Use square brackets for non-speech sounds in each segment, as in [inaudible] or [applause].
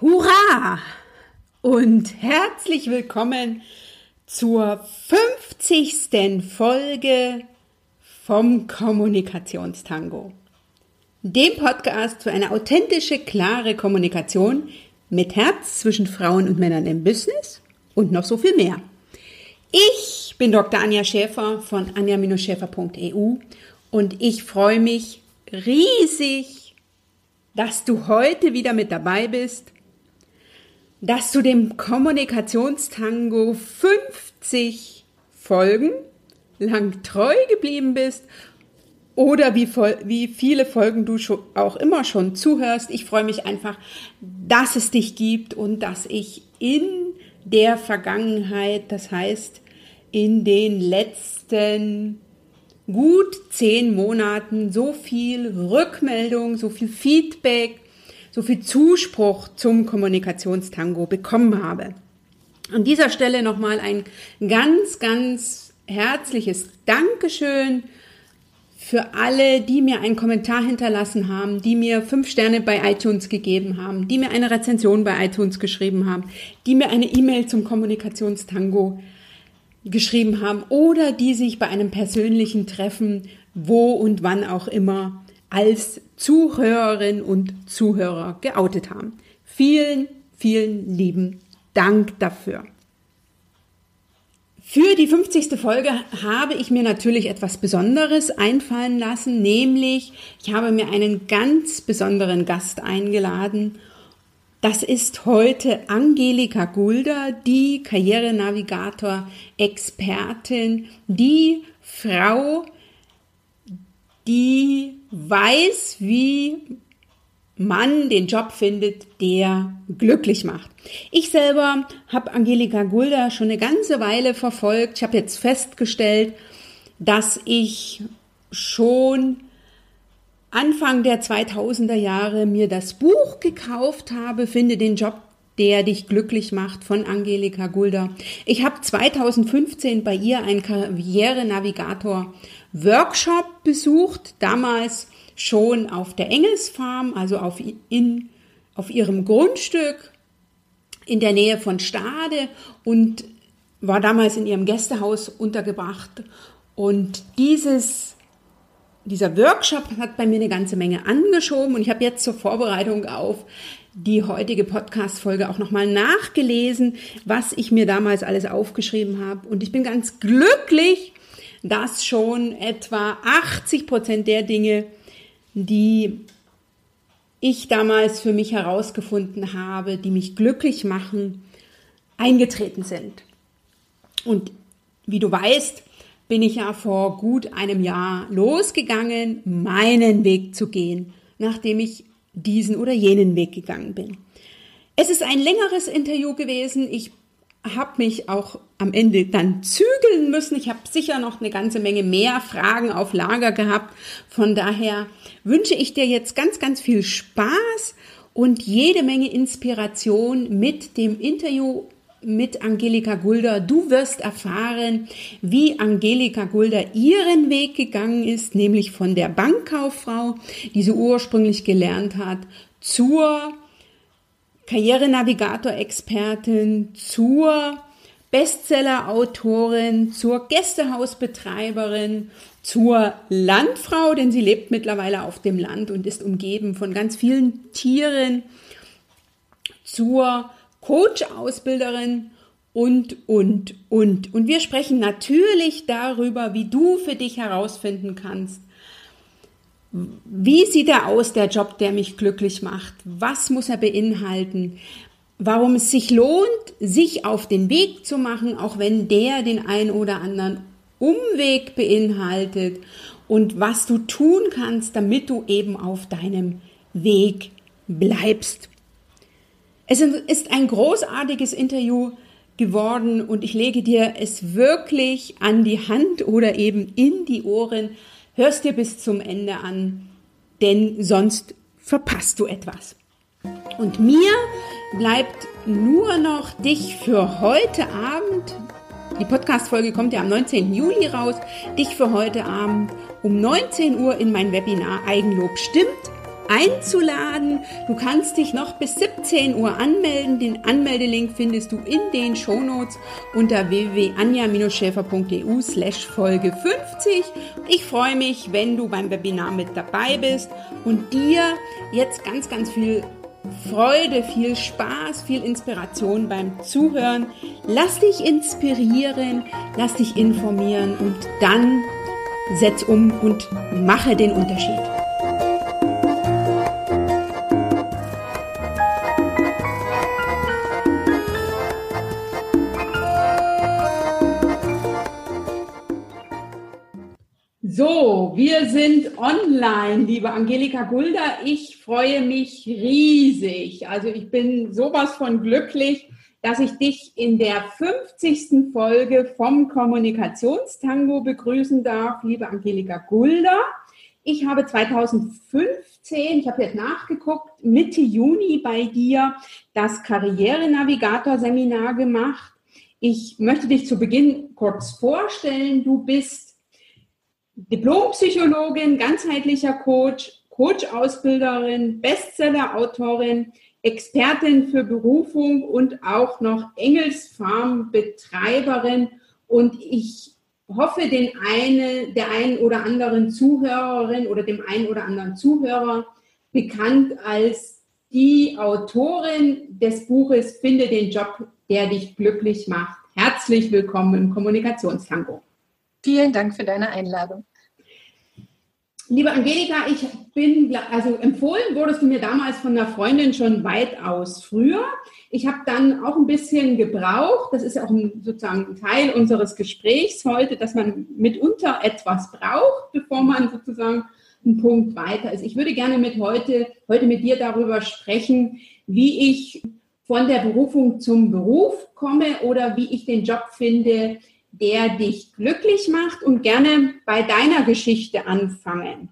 Hurra! Und herzlich willkommen zur 50. Folge vom Kommunikationstango. Dem Podcast für eine authentische, klare Kommunikation mit Herz zwischen Frauen und Männern im Business und noch so viel mehr. Ich bin Dr. Anja Schäfer von anja-schäfer.eu und ich freue mich riesig, dass du heute wieder mit dabei bist dass du dem Kommunikationstango 50 Folgen lang treu geblieben bist oder wie, wie viele Folgen du auch immer schon zuhörst. Ich freue mich einfach, dass es dich gibt und dass ich in der Vergangenheit, das heißt in den letzten gut zehn Monaten so viel Rückmeldung, so viel Feedback, so viel Zuspruch zum Kommunikationstango bekommen habe. An dieser Stelle nochmal ein ganz, ganz herzliches Dankeschön für alle, die mir einen Kommentar hinterlassen haben, die mir fünf Sterne bei iTunes gegeben haben, die mir eine Rezension bei iTunes geschrieben haben, die mir eine E-Mail zum Kommunikationstango geschrieben haben oder die sich bei einem persönlichen Treffen, wo und wann auch immer, als Zuhörerin und Zuhörer geoutet haben. Vielen, vielen lieben Dank dafür. Für die 50. Folge habe ich mir natürlich etwas Besonderes einfallen lassen, nämlich ich habe mir einen ganz besonderen Gast eingeladen. Das ist heute Angelika Gulder, die Karrierenavigator-Expertin, die Frau, die weiß, wie man den Job findet, der glücklich macht. Ich selber habe Angelika Gulda schon eine ganze Weile verfolgt. Ich habe jetzt festgestellt, dass ich schon Anfang der 2000er Jahre mir das Buch gekauft habe, finde den Job, der dich glücklich macht von Angelika Gulda. Ich habe 2015 bei ihr einen Karrierenavigator Workshop besucht, damals schon auf der Engelsfarm, also auf, in, auf ihrem Grundstück in der Nähe von Stade und war damals in ihrem Gästehaus untergebracht. Und dieses, dieser Workshop hat bei mir eine ganze Menge angeschoben und ich habe jetzt zur Vorbereitung auf die heutige Podcast-Folge auch nochmal nachgelesen, was ich mir damals alles aufgeschrieben habe. Und ich bin ganz glücklich, dass schon etwa 80 Prozent der Dinge, die ich damals für mich herausgefunden habe, die mich glücklich machen, eingetreten sind. Und wie du weißt, bin ich ja vor gut einem Jahr losgegangen, meinen Weg zu gehen, nachdem ich diesen oder jenen Weg gegangen bin. Es ist ein längeres Interview gewesen. Ich habe mich auch am Ende dann zügeln müssen. Ich habe sicher noch eine ganze Menge mehr Fragen auf Lager gehabt. Von daher wünsche ich dir jetzt ganz, ganz viel Spaß und jede Menge Inspiration mit dem Interview mit Angelika Gulder. Du wirst erfahren, wie Angelika Gulder ihren Weg gegangen ist, nämlich von der Bankkauffrau, die sie ursprünglich gelernt hat, zur Karrierenavigator-Expertin, zur Bestseller-Autorin, zur Gästehausbetreiberin, zur Landfrau, denn sie lebt mittlerweile auf dem Land und ist umgeben von ganz vielen Tieren, zur Coach-Ausbilderin und, und, und. Und wir sprechen natürlich darüber, wie du für dich herausfinden kannst, wie sieht er aus, der Job, der mich glücklich macht? Was muss er beinhalten? Warum es sich lohnt, sich auf den Weg zu machen, auch wenn der den ein oder anderen Umweg beinhaltet und was du tun kannst, damit du eben auf deinem Weg bleibst. Es ist ein großartiges Interview geworden und ich lege dir es wirklich an die Hand oder eben in die Ohren, hörst dir bis zum Ende an, denn sonst verpasst du etwas. Und mir bleibt nur noch dich für heute Abend, die Podcast-Folge kommt ja am 19. Juli raus, dich für heute Abend um 19 Uhr in mein Webinar Eigenlob stimmt einzuladen. Du kannst dich noch bis 17 Uhr anmelden. Den Anmeldelink findest du in den Shownotes unter www.anja-schäfer.eu slash Folge 50. Ich freue mich, wenn du beim Webinar mit dabei bist und dir jetzt ganz, ganz viel Freude, viel Spaß, viel Inspiration beim Zuhören. Lass dich inspirieren, lass dich informieren und dann setz um und mache den Unterschied. So, wir sind online, liebe Angelika Gulder. Ich freue mich riesig. Also ich bin sowas von glücklich, dass ich dich in der 50. Folge vom Kommunikationstango begrüßen darf, liebe Angelika Gulder. Ich habe 2015, ich habe jetzt nachgeguckt, Mitte Juni bei dir das Karrierenavigator-Seminar gemacht. Ich möchte dich zu Beginn kurz vorstellen. Du bist Diplompsychologin, ganzheitlicher Coach, Coach-Ausbilderin, Bestseller-Autorin, Expertin für Berufung und auch noch Engelsfarm-Betreiberin. Und ich hoffe, den eine, der einen oder anderen Zuhörerin oder dem einen oder anderen Zuhörer bekannt als die Autorin des Buches Finde den Job, der dich glücklich macht. Herzlich willkommen im Kommunikationstango. Vielen Dank für deine Einladung. Liebe Angelika, ich bin, also empfohlen wurdest du mir damals von einer Freundin schon weitaus früher. Ich habe dann auch ein bisschen gebraucht, das ist ja auch ein, sozusagen ein Teil unseres Gesprächs heute, dass man mitunter etwas braucht, bevor man sozusagen einen Punkt weiter ist. Ich würde gerne mit heute, heute mit dir darüber sprechen, wie ich von der Berufung zum Beruf komme oder wie ich den Job finde, der dich glücklich macht und gerne bei deiner Geschichte anfangen.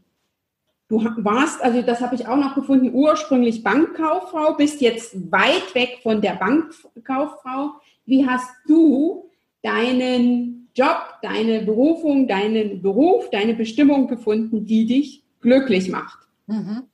Du warst, also das habe ich auch noch gefunden, ursprünglich Bankkauffrau, bist jetzt weit weg von der Bankkauffrau. Wie hast du deinen Job, deine Berufung, deinen Beruf, deine Bestimmung gefunden, die dich glücklich macht? Mhm.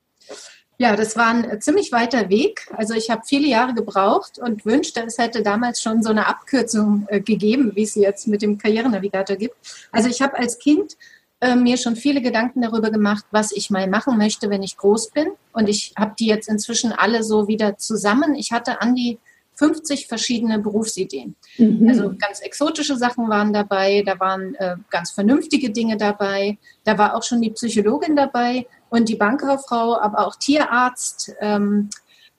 Ja, das war ein ziemlich weiter Weg. Also ich habe viele Jahre gebraucht und wünschte, es hätte damals schon so eine Abkürzung äh, gegeben, wie es jetzt mit dem Karrierenavigator gibt. Also ich habe als Kind äh, mir schon viele Gedanken darüber gemacht, was ich mal machen möchte, wenn ich groß bin. Und ich habe die jetzt inzwischen alle so wieder zusammen. Ich hatte an die 50 verschiedene Berufsideen. Mhm. Also ganz exotische Sachen waren dabei, da waren äh, ganz vernünftige Dinge dabei, da war auch schon die Psychologin dabei und die Bankkauffrau, aber auch Tierarzt, ähm,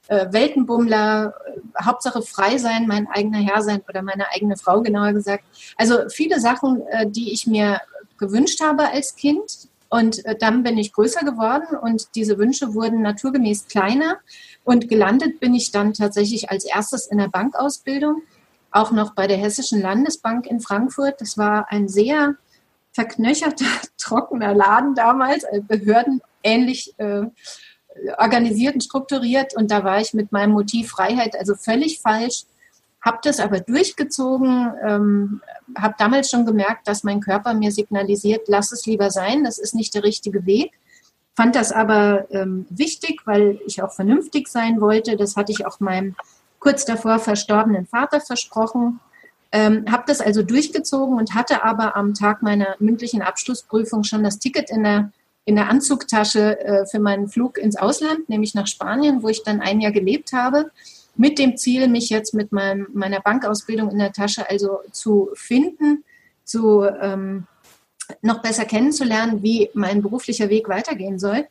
äh, Weltenbummler, äh, Hauptsache frei sein, mein eigener Herr sein oder meine eigene Frau genauer gesagt. Also viele Sachen, äh, die ich mir gewünscht habe als Kind. Und äh, dann bin ich größer geworden und diese Wünsche wurden naturgemäß kleiner. Und gelandet bin ich dann tatsächlich als erstes in der Bankausbildung, auch noch bei der Hessischen Landesbank in Frankfurt. Das war ein sehr verknöcherter, [laughs] trockener Laden damals, äh, behördenähnlich äh, organisiert und strukturiert. Und da war ich mit meinem Motiv Freiheit also völlig falsch, habe das aber durchgezogen, ähm, habe damals schon gemerkt, dass mein Körper mir signalisiert, lass es lieber sein, das ist nicht der richtige Weg. Fand das aber ähm, wichtig, weil ich auch vernünftig sein wollte. Das hatte ich auch meinem kurz davor verstorbenen Vater versprochen. Ähm, habe das also durchgezogen und hatte aber am Tag meiner mündlichen Abschlussprüfung schon das Ticket in der, in der Anzugtasche äh, für meinen Flug ins Ausland, nämlich nach Spanien, wo ich dann ein Jahr gelebt habe, mit dem Ziel, mich jetzt mit meinem, meiner Bankausbildung in der Tasche also zu finden, zu ähm, noch besser kennenzulernen, wie mein beruflicher Weg weitergehen soll.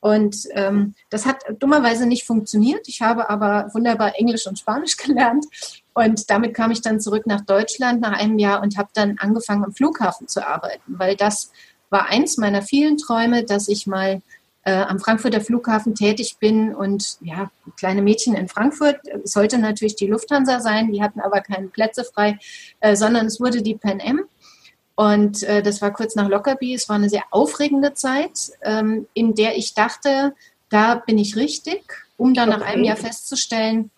Und ähm, das hat dummerweise nicht funktioniert. Ich habe aber wunderbar Englisch und Spanisch [laughs] gelernt. Und damit kam ich dann zurück nach Deutschland nach einem Jahr und habe dann angefangen, am Flughafen zu arbeiten, weil das war eins meiner vielen Träume, dass ich mal äh, am Frankfurter Flughafen tätig bin und ja, kleine Mädchen in Frankfurt. Es sollte natürlich die Lufthansa sein, die hatten aber keine Plätze frei, äh, sondern es wurde die Pan Am. Und äh, das war kurz nach Lockerbie. Es war eine sehr aufregende Zeit, ähm, in der ich dachte, da bin ich richtig, um dann nach einem Jahr festzustellen,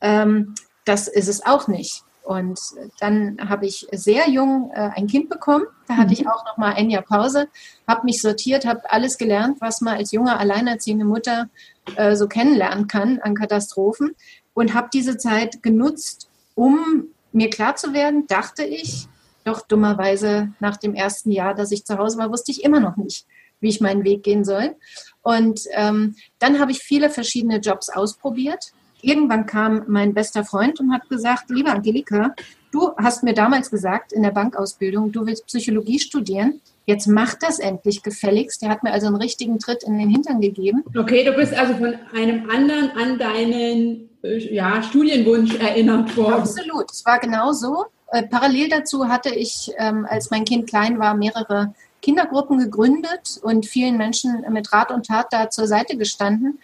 ähm, das ist es auch nicht. Und dann habe ich sehr jung äh, ein Kind bekommen. Da hatte ich mhm. auch noch mal ein Jahr Pause, habe mich sortiert, habe alles gelernt, was man als junge alleinerziehende Mutter äh, so kennenlernen kann an Katastrophen und habe diese Zeit genutzt, um mir klar zu werden, dachte ich, doch dummerweise nach dem ersten Jahr, dass ich zu Hause war, wusste ich immer noch nicht, wie ich meinen Weg gehen soll. Und ähm, dann habe ich viele verschiedene Jobs ausprobiert irgendwann kam mein bester Freund und hat gesagt, liebe Angelika, du hast mir damals gesagt in der Bankausbildung, du willst Psychologie studieren. Jetzt mach das endlich gefälligst. Der hat mir also einen richtigen Tritt in den Hintern gegeben. Okay, du bist also von einem anderen an deinen äh, ja, Studienwunsch erinnert worden. Absolut, es war genau so. Äh, parallel dazu hatte ich, ähm, als mein Kind klein war, mehrere Kindergruppen gegründet und vielen Menschen mit Rat und Tat da zur Seite gestanden.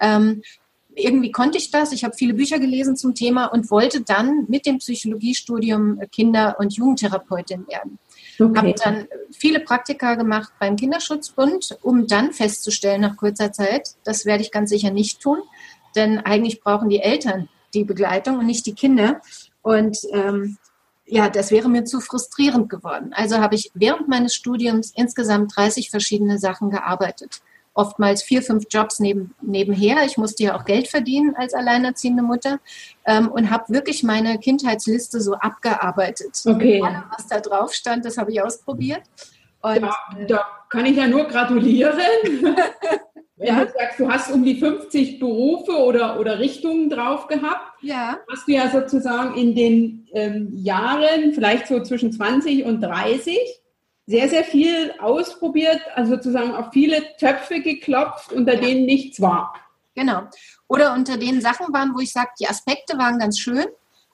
Ähm, irgendwie konnte ich das. Ich habe viele Bücher gelesen zum Thema und wollte dann mit dem Psychologiestudium Kinder- und Jugendtherapeutin werden. Okay. Habe dann viele Praktika gemacht beim Kinderschutzbund, um dann festzustellen nach kurzer Zeit, das werde ich ganz sicher nicht tun, denn eigentlich brauchen die Eltern die Begleitung und nicht die Kinder. Und ähm, ja, das wäre mir zu frustrierend geworden. Also habe ich während meines Studiums insgesamt 30 verschiedene Sachen gearbeitet oftmals vier, fünf Jobs neben, nebenher. Ich musste ja auch Geld verdienen als alleinerziehende Mutter ähm, und habe wirklich meine Kindheitsliste so abgearbeitet. Okay. Allem, was da drauf stand, das habe ich ausprobiert. Und, da, da, kann ich ja nur gratulieren. [laughs] Wenn ja? du sagst, du hast um die 50 Berufe oder, oder Richtungen drauf gehabt, ja. hast du ja sozusagen in den ähm, Jahren, vielleicht so zwischen 20 und 30, sehr, sehr viel ausprobiert, also sozusagen auf viele Töpfe geklopft, unter ja. denen nichts war. Genau. Oder unter denen Sachen waren, wo ich sage, die Aspekte waren ganz schön,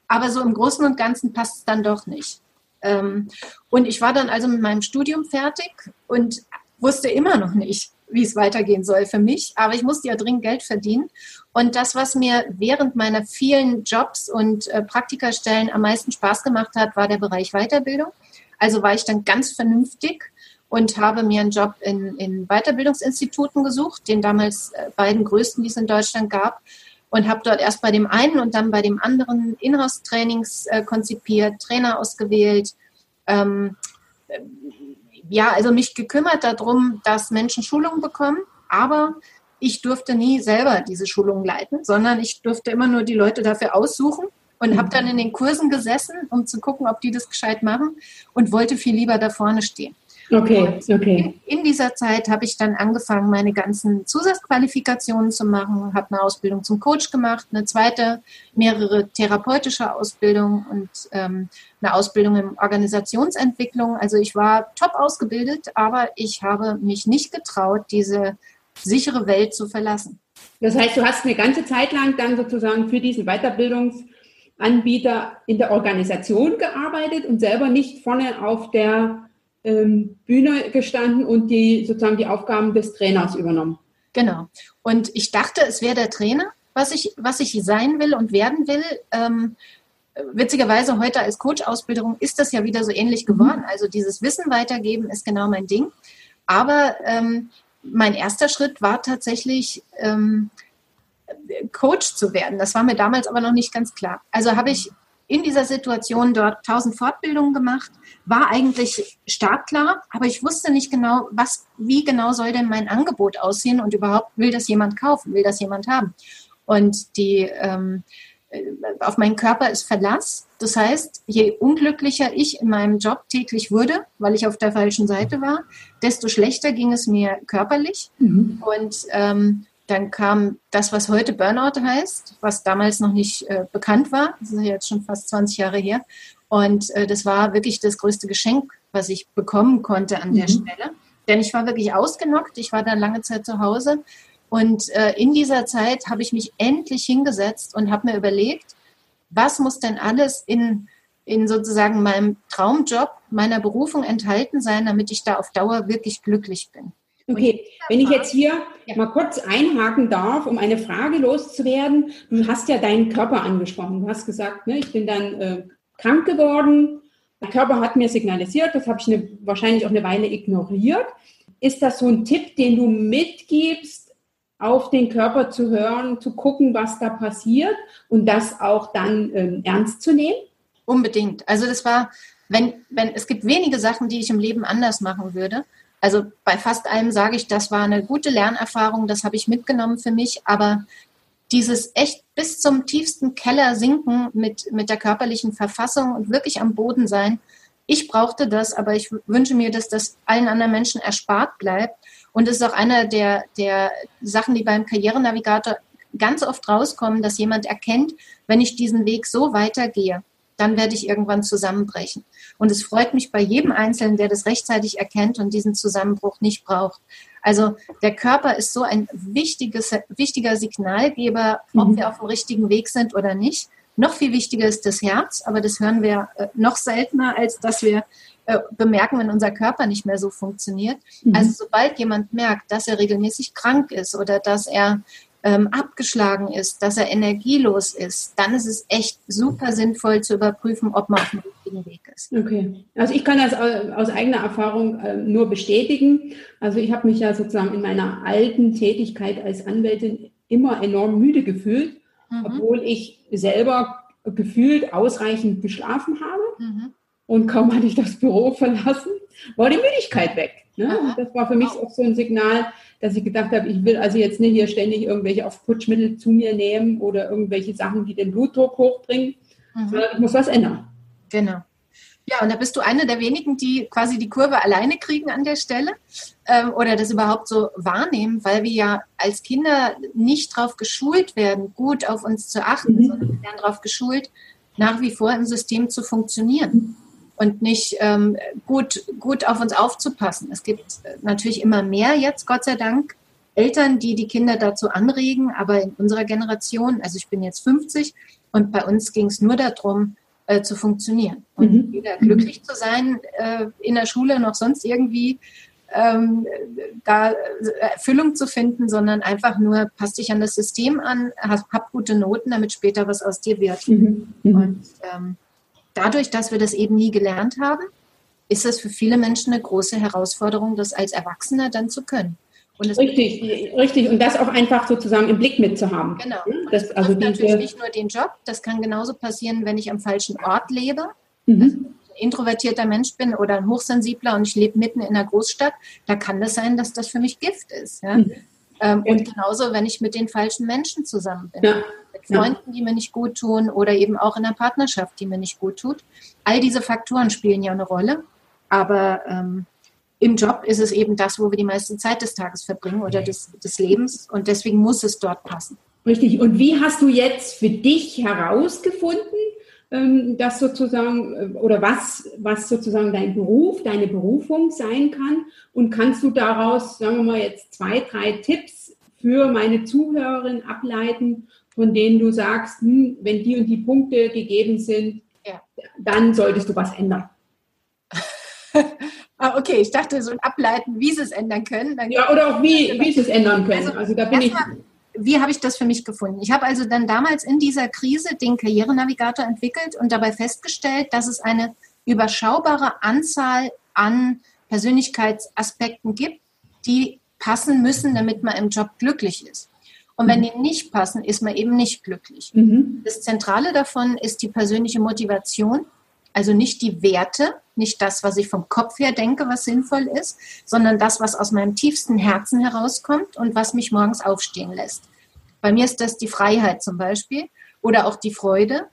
aber so im Großen und Ganzen passt es dann doch nicht. Ähm, und ich war dann also mit meinem Studium fertig und wusste immer noch nicht, wie es weitergehen soll für mich, aber ich musste ja dringend Geld verdienen. Und das, was mir während meiner vielen Jobs und äh, Praktikastellen am meisten Spaß gemacht hat, war der Bereich Weiterbildung. Also war ich dann ganz vernünftig und habe mir einen Job in, in Weiterbildungsinstituten gesucht, den damals äh, beiden größten, die es in Deutschland gab. Und habe dort erst bei dem einen und dann bei dem anderen Inhouse-Trainings äh, konzipiert, Trainer ausgewählt. Ähm, äh, ja, also mich gekümmert darum, dass Menschen Schulungen bekommen, aber ich durfte nie selber diese Schulungen leiten, sondern ich durfte immer nur die Leute dafür aussuchen und habe dann in den Kursen gesessen, um zu gucken, ob die das gescheit machen und wollte viel lieber da vorne stehen. Okay, okay. In, in dieser Zeit habe ich dann angefangen, meine ganzen Zusatzqualifikationen zu machen, habe eine Ausbildung zum Coach gemacht, eine zweite, mehrere therapeutische Ausbildungen und ähm, eine Ausbildung in Organisationsentwicklung. Also ich war top ausgebildet, aber ich habe mich nicht getraut, diese sichere Welt zu verlassen. Das heißt, du hast eine ganze Zeit lang dann sozusagen für diesen Weiterbildungs- Anbieter in der Organisation gearbeitet und selber nicht vorne auf der ähm, Bühne gestanden und die sozusagen die Aufgaben des Trainers übernommen. Genau. Und ich dachte, es wäre der Trainer, was ich, was ich sein will und werden will. Ähm, witzigerweise heute als Coach-Ausbildung ist das ja wieder so ähnlich mhm. geworden. Also dieses Wissen weitergeben ist genau mein Ding. Aber ähm, mein erster Schritt war tatsächlich ähm, Coach zu werden. Das war mir damals aber noch nicht ganz klar. Also habe ich in dieser Situation dort tausend Fortbildungen gemacht, war eigentlich startklar, aber ich wusste nicht genau, was, wie genau soll denn mein Angebot aussehen und überhaupt will das jemand kaufen, will das jemand haben. Und die ähm, äh, auf meinen Körper ist Verlass. Das heißt, je unglücklicher ich in meinem Job täglich wurde, weil ich auf der falschen Seite war, desto schlechter ging es mir körperlich. Mhm. Und ähm, dann kam das, was heute Burnout heißt, was damals noch nicht äh, bekannt war. Das ist jetzt schon fast 20 Jahre her. Und äh, das war wirklich das größte Geschenk, was ich bekommen konnte an mhm. der Stelle. Denn ich war wirklich ausgenockt. Ich war dann lange Zeit zu Hause. Und äh, in dieser Zeit habe ich mich endlich hingesetzt und habe mir überlegt, was muss denn alles in, in sozusagen meinem Traumjob, meiner Berufung enthalten sein, damit ich da auf Dauer wirklich glücklich bin. Okay, wenn ich jetzt hier ja. mal kurz einhaken darf, um eine Frage loszuwerden. Du hast ja deinen Körper angesprochen. Du hast gesagt, ne, ich bin dann äh, krank geworden. Mein Körper hat mir signalisiert, das habe ich eine, wahrscheinlich auch eine Weile ignoriert. Ist das so ein Tipp, den du mitgibst, auf den Körper zu hören, zu gucken, was da passiert und das auch dann ähm, ernst zu nehmen? Unbedingt. Also das war, wenn, wenn, es gibt wenige Sachen, die ich im Leben anders machen würde. Also bei fast allem sage ich, das war eine gute Lernerfahrung, das habe ich mitgenommen für mich, aber dieses echt bis zum tiefsten Keller sinken mit, mit der körperlichen Verfassung und wirklich am Boden sein, ich brauchte das, aber ich wünsche mir, dass das allen anderen Menschen erspart bleibt. Und es ist auch einer der, der Sachen, die beim Karrierenavigator ganz oft rauskommen, dass jemand erkennt, wenn ich diesen Weg so weitergehe, dann werde ich irgendwann zusammenbrechen. Und es freut mich bei jedem Einzelnen, der das rechtzeitig erkennt und diesen Zusammenbruch nicht braucht. Also der Körper ist so ein wichtiges, wichtiger Signalgeber, ob mhm. wir auf dem richtigen Weg sind oder nicht. Noch viel wichtiger ist das Herz, aber das hören wir äh, noch seltener, als dass wir äh, bemerken, wenn unser Körper nicht mehr so funktioniert. Mhm. Also sobald jemand merkt, dass er regelmäßig krank ist oder dass er ähm, abgeschlagen ist, dass er energielos ist, dann ist es echt super sinnvoll zu überprüfen, ob man auf dem richtigen Weg ist. Okay, also ich kann das aus eigener Erfahrung äh, nur bestätigen. Also ich habe mich ja sozusagen in meiner alten Tätigkeit als Anwältin immer enorm müde gefühlt, mhm. obwohl ich selber gefühlt ausreichend geschlafen habe. Mhm. Und kaum hatte ich das Büro verlassen, war die Müdigkeit weg. Ne? Und das war für mich auch so ein Signal, dass ich gedacht habe, ich will also jetzt nicht hier ständig irgendwelche Aufputschmittel zu mir nehmen oder irgendwelche Sachen, die den Blutdruck hochbringen, mhm. sondern ich muss was ändern. Genau. Ja, und da bist du eine der wenigen, die quasi die Kurve alleine kriegen an der Stelle ähm, oder das überhaupt so wahrnehmen, weil wir ja als Kinder nicht darauf geschult werden, gut auf uns zu achten, mhm. sondern wir werden darauf geschult, nach wie vor im System zu funktionieren und nicht ähm, gut, gut auf uns aufzupassen. Es gibt natürlich immer mehr jetzt, Gott sei Dank, Eltern, die die Kinder dazu anregen, aber in unserer Generation, also ich bin jetzt 50 und bei uns ging es nur darum, äh, zu funktionieren und mhm. weder glücklich zu sein äh, in der Schule noch sonst irgendwie ähm, da Erfüllung zu finden, sondern einfach nur, passt dich an das System an, hab, hab gute Noten, damit später was aus dir wird. Mhm. mhm. Und ähm, dadurch, dass wir das eben nie gelernt haben, ist es für viele Menschen eine große Herausforderung, das als Erwachsener dann zu können. richtig, richtig. Und das auch einfach sozusagen im Blick mitzuhaben. Genau. Das, das also natürlich nicht nur den Job, das kann genauso passieren, wenn ich am falschen Ort lebe. Mhm. Also ein introvertierter Mensch bin oder ein hochsensibler und ich lebe mitten in einer Großstadt, da kann das sein, dass das für mich Gift ist. Ja? Mhm. Ähm, und genauso, wenn ich mit den falschen Menschen zusammen bin. Ja. Mit Freunden, die mir nicht gut tun oder eben auch in einer Partnerschaft, die mir nicht gut tut. All diese Faktoren spielen ja eine Rolle. Aber ähm, im Job ist es eben das, wo wir die meiste Zeit des Tages verbringen oder des, des Lebens. Und deswegen muss es dort passen. Richtig. Und wie hast du jetzt für dich herausgefunden, das sozusagen äh, oder was, was sozusagen dein Beruf, deine Berufung sein kann. Und kannst du daraus, sagen wir mal, jetzt zwei, drei Tipps für meine Zuhörerin ableiten, von denen du sagst, hm, wenn die und die Punkte gegeben sind, ja. dann solltest du was ändern. [laughs] ah, okay, ich dachte so ableiten, wie sie es ändern können. Dann ja, oder auch wie, [laughs] wie sie es ändern können. Also, also da bin ich. Mal, wie habe ich das für mich gefunden? Ich habe also dann damals in dieser Krise den Karrierenavigator entwickelt und dabei festgestellt, dass es eine überschaubare Anzahl an Persönlichkeitsaspekten gibt, die passen müssen, damit man im Job glücklich ist. Und wenn die nicht passen, ist man eben nicht glücklich. Mhm. Das Zentrale davon ist die persönliche Motivation, also nicht die Werte, nicht das, was ich vom Kopf her denke, was sinnvoll ist, sondern das, was aus meinem tiefsten Herzen herauskommt und was mich morgens aufstehen lässt. Bei mir ist das die Freiheit zum Beispiel oder auch die Freude.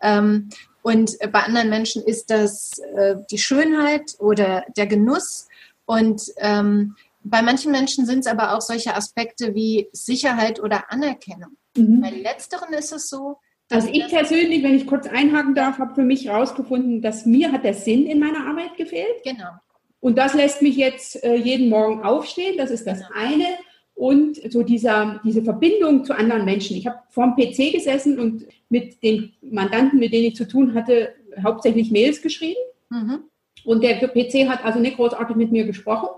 Ähm, und bei anderen Menschen ist das äh, die Schönheit oder der Genuss. Und ähm, bei manchen Menschen sind es aber auch solche Aspekte wie Sicherheit oder Anerkennung. Mhm. Bei letzteren ist es so, also ich persönlich, wenn ich kurz einhaken darf, habe für mich herausgefunden, dass mir hat der Sinn in meiner Arbeit gefehlt. Genau. Und das lässt mich jetzt äh, jeden Morgen aufstehen. Das ist das genau. eine. Und so dieser, diese Verbindung zu anderen Menschen. Ich habe vorm PC gesessen und mit den Mandanten, mit denen ich zu tun hatte, hauptsächlich Mails geschrieben. Mhm. Und der PC hat also nicht großartig mit mir gesprochen.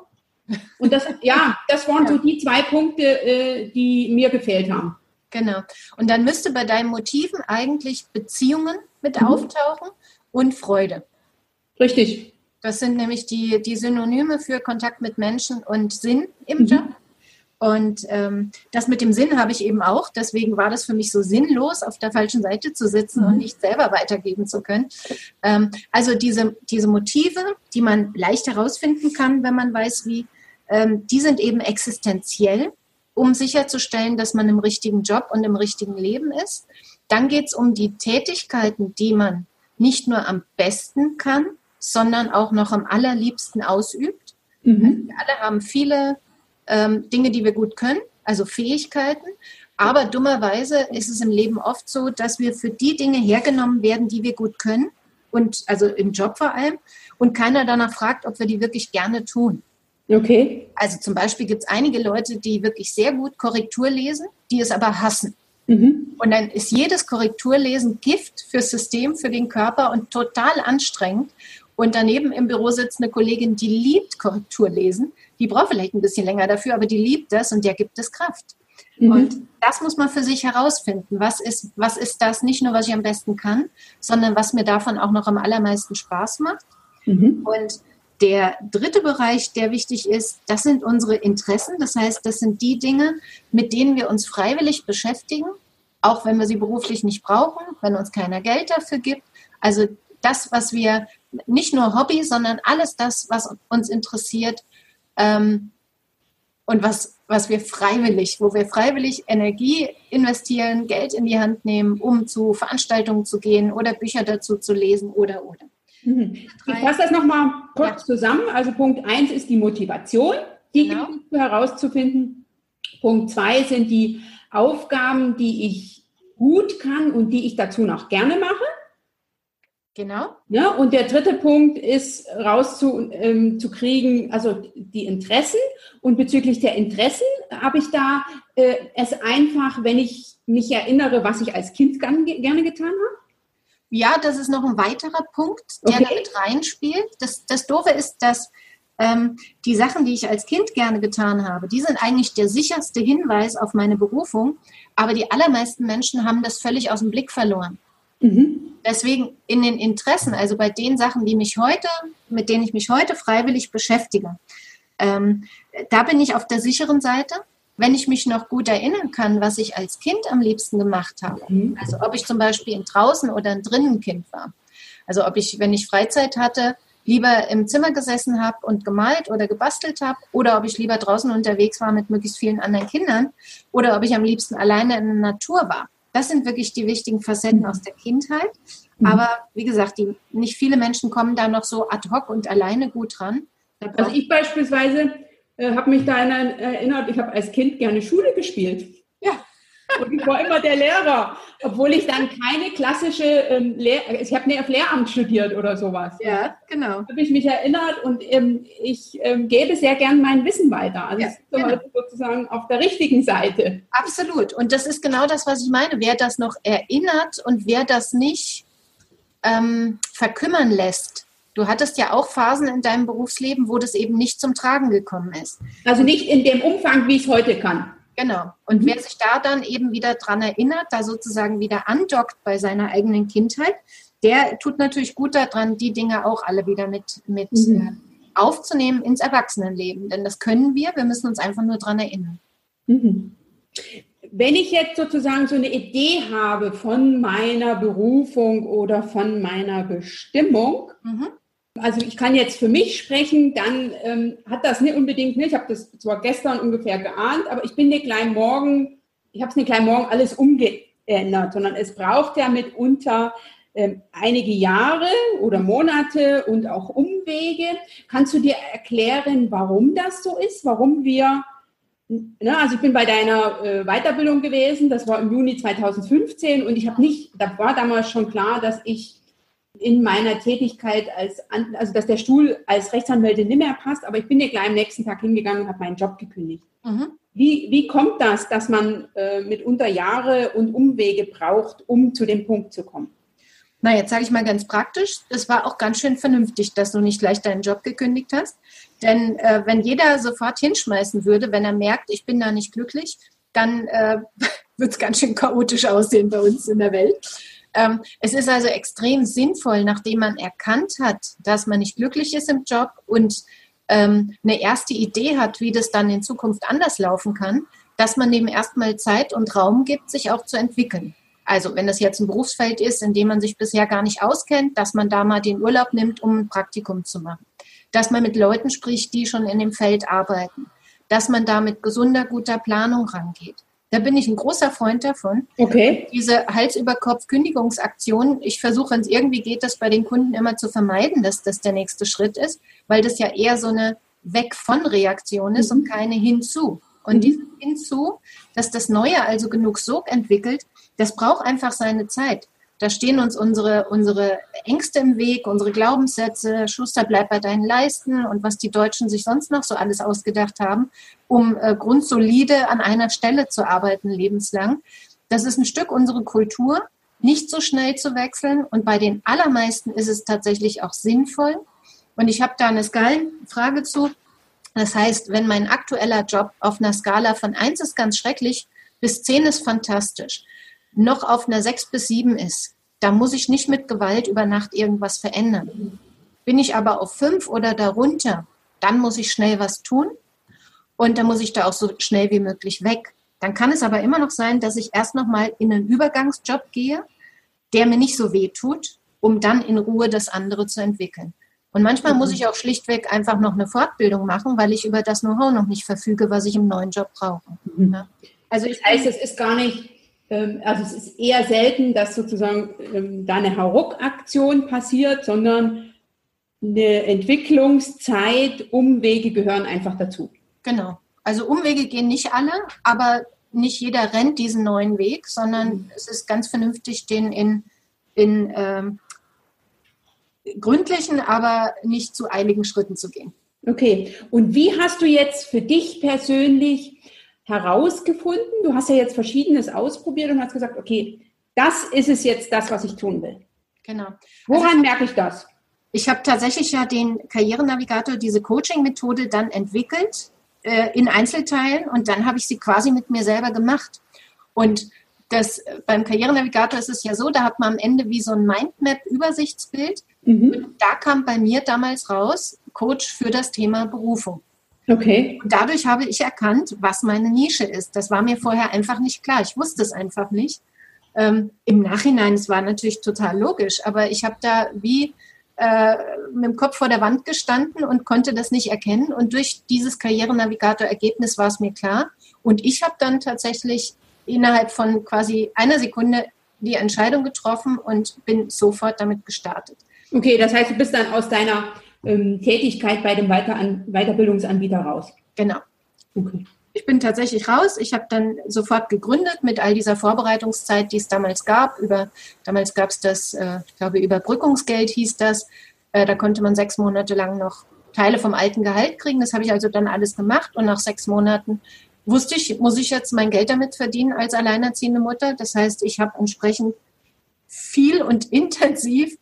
Und das, ja, das waren so [laughs] die zwei Punkte, äh, die mir gefehlt haben. Genau. Und dann müsste bei deinen Motiven eigentlich Beziehungen mit mhm. auftauchen und Freude. Richtig. Das sind nämlich die, die Synonyme für Kontakt mit Menschen und Sinn im mhm. Job. Und ähm, das mit dem Sinn habe ich eben auch. Deswegen war das für mich so sinnlos, auf der falschen Seite zu sitzen mhm. und nicht selber weitergeben zu können. Ähm, also diese, diese Motive, die man leicht herausfinden kann, wenn man weiß, wie, ähm, die sind eben existenziell, um sicherzustellen, dass man im richtigen Job und im richtigen Leben ist. Dann geht es um die Tätigkeiten, die man nicht nur am besten kann, sondern auch noch am allerliebsten ausübt. Mhm. Wir alle haben viele ähm, Dinge, die wir gut können, also Fähigkeiten. Aber dummerweise ist es im Leben oft so, dass wir für die Dinge hergenommen werden, die wir gut können. Und also im Job vor allem. Und keiner danach fragt, ob wir die wirklich gerne tun. Okay. Also zum Beispiel gibt es einige Leute, die wirklich sehr gut Korrektur lesen, die es aber hassen. Mhm. Und dann ist jedes Korrekturlesen Gift fürs System, für den Körper und total anstrengend. Und daneben im Büro sitzt eine Kollegin, die liebt Korrekturlesen. Die braucht vielleicht ein bisschen länger dafür, aber die liebt das und der gibt es Kraft. Mhm. Und das muss man für sich herausfinden. Was ist, was ist das nicht nur, was ich am besten kann, sondern was mir davon auch noch am allermeisten Spaß macht. Mhm. Und der dritte Bereich, der wichtig ist, das sind unsere Interessen. Das heißt, das sind die Dinge, mit denen wir uns freiwillig beschäftigen, auch wenn wir sie beruflich nicht brauchen, wenn uns keiner Geld dafür gibt. Also das, was wir, nicht nur Hobby, sondern alles das, was uns interessiert ähm, und was, was wir freiwillig, wo wir freiwillig Energie investieren, Geld in die Hand nehmen, um zu Veranstaltungen zu gehen oder Bücher dazu zu lesen oder oder. Ich fasse das nochmal kurz ja. zusammen. Also Punkt 1 ist die Motivation, die genau. herauszufinden. Punkt 2 sind die Aufgaben, die ich gut kann und die ich dazu noch gerne mache. Genau. Ja, und der dritte Punkt ist rauszukriegen, ähm, also die Interessen. Und bezüglich der Interessen habe ich da äh, es einfach, wenn ich mich erinnere, was ich als Kind gerne getan habe. Ja, das ist noch ein weiterer Punkt, der okay. damit reinspielt. Das, das Doofe ist, dass ähm, die Sachen, die ich als Kind gerne getan habe, die sind eigentlich der sicherste Hinweis auf meine Berufung. Aber die allermeisten Menschen haben das völlig aus dem Blick verloren. Mhm. Deswegen in den Interessen, also bei den Sachen, die mich heute, mit denen ich mich heute freiwillig beschäftige, ähm, da bin ich auf der sicheren Seite wenn ich mich noch gut erinnern kann, was ich als Kind am liebsten gemacht habe, mhm. also ob ich zum Beispiel ein draußen oder ein drinnen Kind war, also ob ich, wenn ich Freizeit hatte, lieber im Zimmer gesessen habe und gemalt oder gebastelt habe oder ob ich lieber draußen unterwegs war mit möglichst vielen anderen Kindern oder ob ich am liebsten alleine in der Natur war. Das sind wirklich die wichtigen Facetten aus der Kindheit. Mhm. Aber wie gesagt, die, nicht viele Menschen kommen da noch so ad hoc und alleine gut dran. Also ich beispielsweise äh, habe mich daran erinnert, ich habe als Kind gerne Schule gespielt. Ja. Und ich war immer der Lehrer, obwohl ich dann keine klassische, ähm, Lehr ich habe nicht auf Lehramt studiert oder sowas. Ja, genau. Habe ich mich erinnert und ähm, ich ähm, gebe sehr gern mein Wissen weiter. Also ja, genau. sozusagen auf der richtigen Seite. Absolut. Und das ist genau das, was ich meine. Wer das noch erinnert und wer das nicht ähm, verkümmern lässt, Du hattest ja auch Phasen in deinem Berufsleben, wo das eben nicht zum Tragen gekommen ist. Also nicht in dem Umfang, wie ich es heute kann. Genau. Und mhm. wer sich da dann eben wieder dran erinnert, da sozusagen wieder andockt bei seiner eigenen Kindheit, der tut natürlich gut daran, die Dinge auch alle wieder mit, mit mhm. äh, aufzunehmen ins Erwachsenenleben. Denn das können wir, wir müssen uns einfach nur dran erinnern. Mhm. Wenn ich jetzt sozusagen so eine Idee habe von meiner Berufung oder von meiner Bestimmung, mhm. Also ich kann jetzt für mich sprechen, dann ähm, hat das nicht unbedingt, nicht, ich habe das zwar gestern ungefähr geahnt, aber ich bin nicht gleich morgen, ich habe es nicht gleich morgen alles umgeändert, sondern es braucht ja mitunter ähm, einige Jahre oder Monate und auch Umwege. Kannst du dir erklären, warum das so ist, warum wir Ne, also ich bin bei deiner äh, Weiterbildung gewesen, das war im Juni 2015 und ich habe nicht, da war damals schon klar, dass ich in meiner Tätigkeit als, also dass der Stuhl als Rechtsanwältin nicht mehr passt, aber ich bin ja gleich am nächsten Tag hingegangen und habe meinen Job gekündigt. Mhm. Wie, wie kommt das, dass man äh, mitunter Jahre und Umwege braucht, um zu dem Punkt zu kommen? Na, jetzt sage ich mal ganz praktisch, es war auch ganz schön vernünftig, dass du nicht gleich deinen Job gekündigt hast. Denn äh, wenn jeder sofort hinschmeißen würde, wenn er merkt, ich bin da nicht glücklich, dann äh, [laughs] wird es ganz schön chaotisch aussehen bei uns in der Welt. Ähm, es ist also extrem sinnvoll, nachdem man erkannt hat, dass man nicht glücklich ist im Job und ähm, eine erste Idee hat, wie das dann in Zukunft anders laufen kann, dass man dem erstmal Zeit und Raum gibt, sich auch zu entwickeln. Also wenn das jetzt ein Berufsfeld ist, in dem man sich bisher gar nicht auskennt, dass man da mal den Urlaub nimmt, um ein Praktikum zu machen. Dass man mit Leuten spricht, die schon in dem Feld arbeiten. Dass man da mit gesunder, guter Planung rangeht. Da bin ich ein großer Freund davon. Okay. Diese Hals-über-Kopf-Kündigungsaktion, ich versuche, wenn es irgendwie geht, das bei den Kunden immer zu vermeiden, dass das der nächste Schritt ist, weil das ja eher so eine Weg von Reaktion ist mhm. und keine hinzu. Und mhm. dieses hinzu, dass das Neue also genug Sog entwickelt, das braucht einfach seine Zeit. Da stehen uns unsere, unsere Ängste im Weg, unsere Glaubenssätze, Schuster bleibt bei deinen Leisten und was die Deutschen sich sonst noch so alles ausgedacht haben, um äh, grundsolide an einer Stelle zu arbeiten lebenslang. Das ist ein Stück unserer Kultur, nicht so schnell zu wechseln und bei den allermeisten ist es tatsächlich auch sinnvoll. Und ich habe da eine Skalenfrage zu. Das heißt, wenn mein aktueller Job auf einer Skala von 1 ist ganz schrecklich bis 10 ist fantastisch, noch auf einer 6 bis 7 ist, da muss ich nicht mit Gewalt über Nacht irgendwas verändern. Bin ich aber auf 5 oder darunter, dann muss ich schnell was tun und dann muss ich da auch so schnell wie möglich weg. Dann kann es aber immer noch sein, dass ich erst noch mal in einen Übergangsjob gehe, der mir nicht so weh tut, um dann in Ruhe das andere zu entwickeln. Und manchmal mhm. muss ich auch schlichtweg einfach noch eine Fortbildung machen, weil ich über das Know-how noch nicht verfüge, was ich im neuen Job brauche. Mhm. Also das heißt, es ist gar nicht, also es ist eher selten, dass sozusagen ähm, da eine Hauruck-Aktion passiert, sondern eine Entwicklungszeit, Umwege gehören einfach dazu. Genau. Also Umwege gehen nicht alle, aber nicht jeder rennt diesen neuen Weg, sondern mhm. es ist ganz vernünftig, den in, in ähm, gründlichen, aber nicht zu eiligen Schritten zu gehen. Okay. Und wie hast du jetzt für dich persönlich herausgefunden? Du hast ja jetzt Verschiedenes ausprobiert und hast gesagt, okay, das ist es jetzt das, was ich tun will. Genau. Woran also, merke ich das? Ich habe tatsächlich ja den Karrierenavigator, diese Coaching-Methode dann entwickelt äh, in Einzelteilen und dann habe ich sie quasi mit mir selber gemacht. Und das, beim Karrierenavigator ist es ja so, da hat man am Ende wie so ein Mindmap-Übersichtsbild. Mhm. da kam bei mir damals raus, Coach für das Thema Berufung. Okay. Und dadurch habe ich erkannt, was meine Nische ist. Das war mir vorher einfach nicht klar. Ich wusste es einfach nicht. Ähm, Im Nachhinein, es war natürlich total logisch, aber ich habe da wie äh, mit dem Kopf vor der Wand gestanden und konnte das nicht erkennen. Und durch dieses Karrierenavigator-Ergebnis war es mir klar. Und ich habe dann tatsächlich innerhalb von quasi einer Sekunde die Entscheidung getroffen und bin sofort damit gestartet. Okay, das heißt, du bist dann aus deiner ähm, Tätigkeit bei dem Weiter Weiterbildungsanbieter raus. Genau. Okay. Ich bin tatsächlich raus. Ich habe dann sofort gegründet mit all dieser Vorbereitungszeit, die es damals gab. Über, damals gab es das, äh, ich glaube, Überbrückungsgeld hieß das. Äh, da konnte man sechs Monate lang noch Teile vom alten Gehalt kriegen. Das habe ich also dann alles gemacht und nach sechs Monaten wusste ich, muss ich jetzt mein Geld damit verdienen als alleinerziehende Mutter. Das heißt, ich habe entsprechend viel und [laughs] intensiv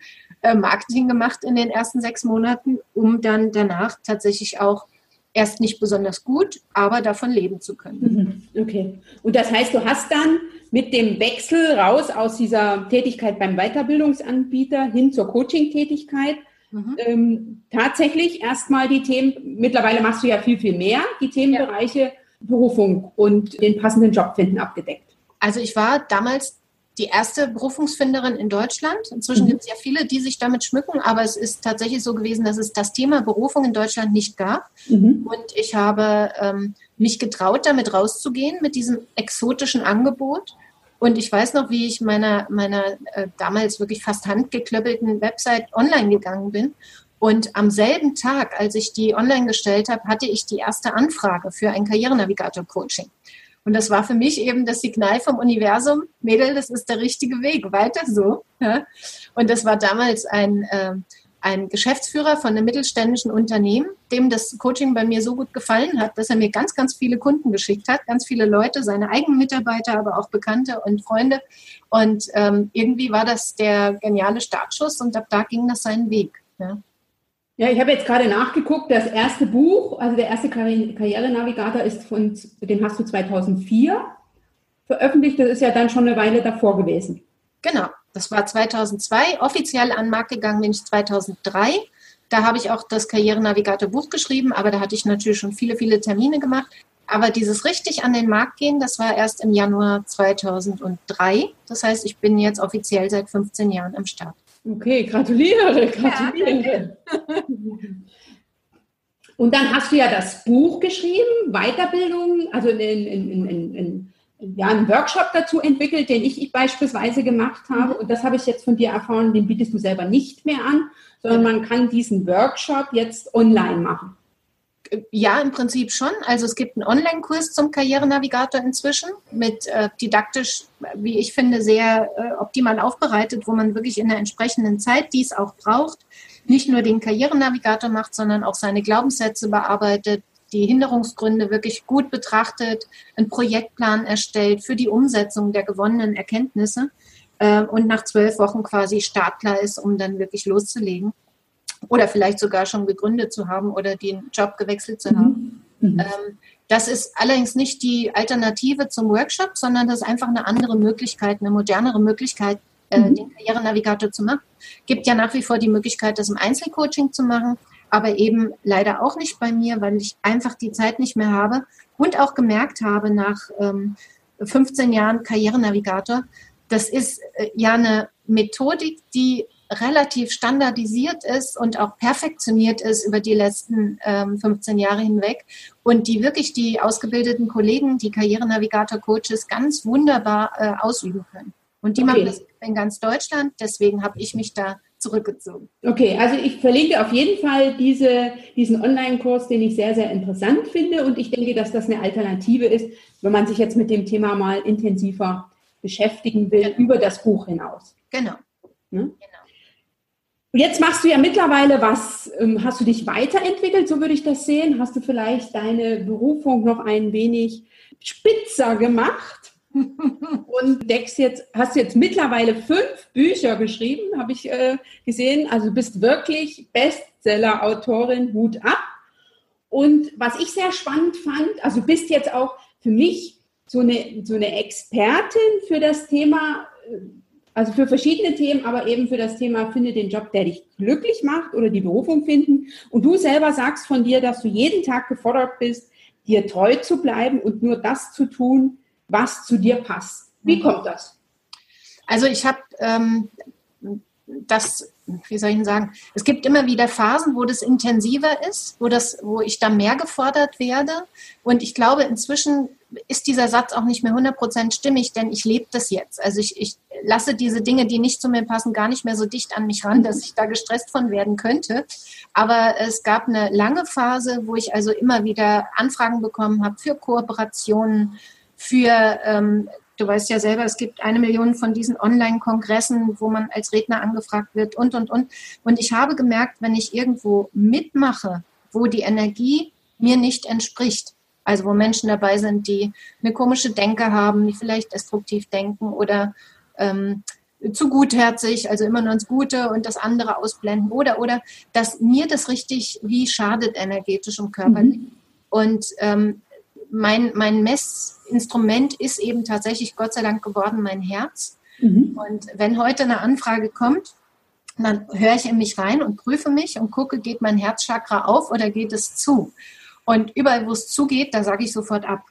Marketing gemacht in den ersten sechs Monaten, um dann danach tatsächlich auch erst nicht besonders gut, aber davon leben zu können. Mhm. Okay. Und das heißt, du hast dann mit dem Wechsel raus aus dieser Tätigkeit beim Weiterbildungsanbieter hin zur Coaching-Tätigkeit mhm. ähm, tatsächlich erstmal die Themen, mittlerweile machst du ja viel, viel mehr, die Themenbereiche ja. Berufung und den passenden Job finden abgedeckt. Also ich war damals die erste Berufungsfinderin in Deutschland. Inzwischen mhm. gibt es ja viele, die sich damit schmücken, aber es ist tatsächlich so gewesen, dass es das Thema Berufung in Deutschland nicht gab. Mhm. Und ich habe ähm, mich getraut, damit rauszugehen, mit diesem exotischen Angebot. Und ich weiß noch, wie ich meiner, meiner äh, damals wirklich fast handgeklöppelten Website online gegangen bin. Und am selben Tag, als ich die online gestellt habe, hatte ich die erste Anfrage für ein Karrierenavigator-Coaching. Und das war für mich eben das Signal vom Universum, Mädel, das ist der richtige Weg, weiter so. Und das war damals ein, äh, ein Geschäftsführer von einem mittelständischen Unternehmen, dem das Coaching bei mir so gut gefallen hat, dass er mir ganz, ganz viele Kunden geschickt hat, ganz viele Leute, seine eigenen Mitarbeiter, aber auch Bekannte und Freunde. Und ähm, irgendwie war das der geniale Startschuss und ab da ging das seinen Weg. Ja? Ja, ich habe jetzt gerade nachgeguckt, das erste Buch, also der erste Karrierenavigator ist von, den hast du 2004 veröffentlicht, das ist ja dann schon eine Weile davor gewesen. Genau, das war 2002, offiziell an den Markt gegangen bin ich 2003. Da habe ich auch das Karrierenavigator Buch geschrieben, aber da hatte ich natürlich schon viele, viele Termine gemacht. Aber dieses richtig an den Markt gehen, das war erst im Januar 2003. Das heißt, ich bin jetzt offiziell seit 15 Jahren am Start. Okay, gratuliere, gratuliere. Ja. [laughs] Und dann hast du ja das Buch geschrieben, Weiterbildung, also in, in, in, ja, einen Workshop dazu entwickelt, den ich beispielsweise gemacht habe. Und das habe ich jetzt von dir erfahren, den bietest du selber nicht mehr an, sondern man kann diesen Workshop jetzt online machen. Ja, im Prinzip schon. Also es gibt einen Online-Kurs zum Karrierenavigator inzwischen mit äh, didaktisch, wie ich finde, sehr äh, optimal aufbereitet, wo man wirklich in der entsprechenden Zeit dies auch braucht, nicht nur den Karrierenavigator macht, sondern auch seine Glaubenssätze bearbeitet, die Hinderungsgründe wirklich gut betrachtet, einen Projektplan erstellt für die Umsetzung der gewonnenen Erkenntnisse äh, und nach zwölf Wochen quasi startklar ist, um dann wirklich loszulegen oder vielleicht sogar schon gegründet zu haben oder den Job gewechselt zu haben. Mhm. mhm. Ähm, das ist allerdings nicht die Alternative zum Workshop, sondern das ist einfach eine andere Möglichkeit, eine modernere Möglichkeit, äh, mhm. den Karrierenavigator zu machen. Gibt ja nach wie vor die Möglichkeit, das im Einzelcoaching zu machen, aber eben leider auch nicht bei mir, weil ich einfach die Zeit nicht mehr habe und auch gemerkt habe nach ähm, 15 Jahren Karrierenavigator, das ist äh, ja eine Methodik, die relativ standardisiert ist und auch perfektioniert ist über die letzten ähm, 15 Jahre hinweg und die wirklich die ausgebildeten Kollegen, die Karrierenavigator-Coaches ganz wunderbar äh, ausüben können. Und die okay. machen das in ganz Deutschland, deswegen habe ich mich da zurückgezogen. Okay, also ich verlinke auf jeden Fall diese, diesen Online-Kurs, den ich sehr, sehr interessant finde und ich denke, dass das eine Alternative ist, wenn man sich jetzt mit dem Thema mal intensiver beschäftigen will, genau. über das Buch hinaus. Genau. Ne? genau. Jetzt machst du ja mittlerweile was, ähm, hast du dich weiterentwickelt, so würde ich das sehen? Hast du vielleicht deine Berufung noch ein wenig spitzer gemacht? [laughs] und deckst jetzt, hast jetzt mittlerweile fünf Bücher geschrieben, habe ich äh, gesehen. Also du bist wirklich Bestseller-Autorin, Hut ab. Und was ich sehr spannend fand, also bist jetzt auch für mich so eine, so eine Expertin für das Thema äh, also für verschiedene Themen, aber eben für das Thema finde den Job, der dich glücklich macht oder die Berufung finden. Und du selber sagst von dir, dass du jeden Tag gefordert bist, dir treu zu bleiben und nur das zu tun, was zu dir passt. Wie mhm. kommt das? Also ich habe ähm, das, wie soll ich denn sagen, es gibt immer wieder Phasen, wo das intensiver ist, wo, das, wo ich da mehr gefordert werde. Und ich glaube, inzwischen ist dieser Satz auch nicht mehr 100% stimmig, denn ich lebe das jetzt. Also ich, ich lasse diese Dinge, die nicht zu mir passen, gar nicht mehr so dicht an mich ran, dass ich da gestresst von werden könnte. Aber es gab eine lange Phase, wo ich also immer wieder Anfragen bekommen habe für Kooperationen, für ähm, Du weißt ja selber, es gibt eine Million von diesen Online-Kongressen, wo man als Redner angefragt wird und, und, und. Und ich habe gemerkt, wenn ich irgendwo mitmache, wo die Energie mir nicht entspricht, also wo Menschen dabei sind, die eine komische Denke haben, die vielleicht destruktiv denken oder ähm, zu gutherzig, also immer nur ins Gute und das andere ausblenden oder oder dass mir das richtig wie schadet energetisch und körperlich. Mhm. Und ähm, mein, mein Messinstrument ist eben tatsächlich Gott sei Dank geworden mein Herz. Mhm. Und wenn heute eine Anfrage kommt, dann höre ich in mich rein und prüfe mich und gucke, geht mein Herzchakra auf oder geht es zu? Und überall, wo es zugeht, da sage ich sofort ab.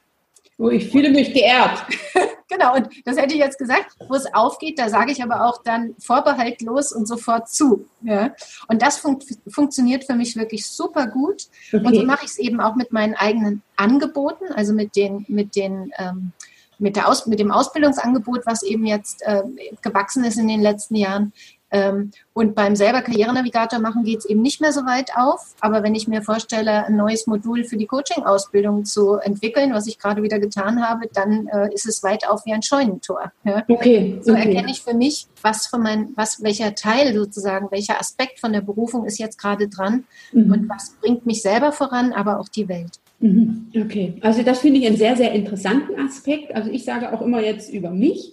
Oh, ich fühle mich geehrt. [laughs] genau, und das hätte ich jetzt gesagt. Wo es aufgeht, da sage ich aber auch dann vorbehaltlos und sofort zu. Ja? Und das fun funktioniert für mich wirklich super gut. Okay. Und so mache ich es eben auch mit meinen eigenen Angeboten, also mit den, mit den ähm, mit, der Aus, mit dem Ausbildungsangebot, was eben jetzt äh, gewachsen ist in den letzten Jahren, und beim selber Karrierenavigator machen geht es eben nicht mehr so weit auf. Aber wenn ich mir vorstelle, ein neues Modul für die Coaching-Ausbildung zu entwickeln, was ich gerade wieder getan habe, dann äh, ist es weit auf wie ein Scheunentor. Ja? Okay. So okay. erkenne ich für mich, was von mein, was, welcher Teil sozusagen, welcher Aspekt von der Berufung ist jetzt gerade dran mhm. und was bringt mich selber voran, aber auch die Welt. Mhm. Okay, also das finde ich einen sehr, sehr interessanten Aspekt. Also ich sage auch immer jetzt über mich,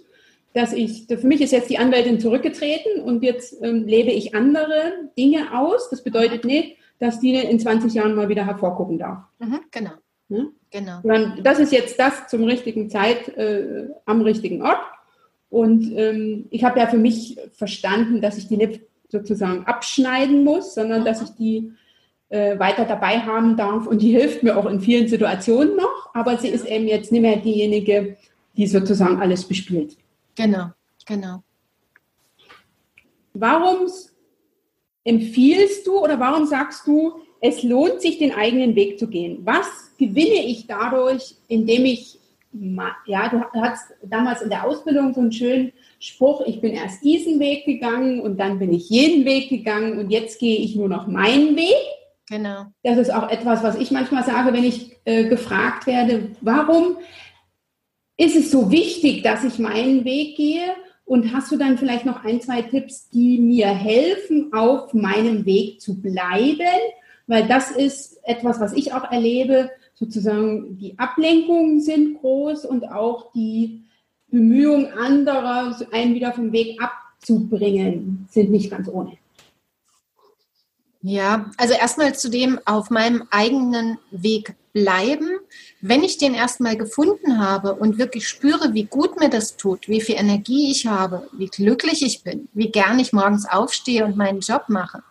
dass ich, für mich ist jetzt die Anwältin zurückgetreten und jetzt ähm, lebe ich andere Dinge aus. Das bedeutet nicht, dass die in 20 Jahren mal wieder hervorgucken darf. Mhm, genau. Ja? genau. Dann, das ist jetzt das zum richtigen Zeit äh, am richtigen Ort. Und ähm, ich habe ja für mich verstanden, dass ich die nicht sozusagen abschneiden muss, sondern dass ich die äh, weiter dabei haben darf. Und die hilft mir auch in vielen Situationen noch, aber sie ist eben jetzt nicht mehr diejenige, die sozusagen alles bespielt. Genau, genau. Warum empfiehlst du oder warum sagst du, es lohnt sich, den eigenen Weg zu gehen? Was gewinne ich dadurch, indem ich, ja, du hast damals in der Ausbildung so einen schönen Spruch, ich bin erst diesen Weg gegangen und dann bin ich jeden Weg gegangen und jetzt gehe ich nur noch meinen Weg. Genau. Das ist auch etwas, was ich manchmal sage, wenn ich äh, gefragt werde, warum ist es so wichtig, dass ich meinen Weg gehe? Und hast du dann vielleicht noch ein, zwei Tipps, die mir helfen, auf meinem Weg zu bleiben? Weil das ist etwas, was ich auch erlebe. Sozusagen die Ablenkungen sind groß und auch die Bemühungen anderer, einen wieder vom Weg abzubringen, sind nicht ganz ohne. Ja, also erstmal zu dem auf meinem eigenen Weg bleiben. Wenn ich den erstmal gefunden habe und wirklich spüre, wie gut mir das tut, wie viel Energie ich habe, wie glücklich ich bin, wie gern ich morgens aufstehe und meinen Job mache,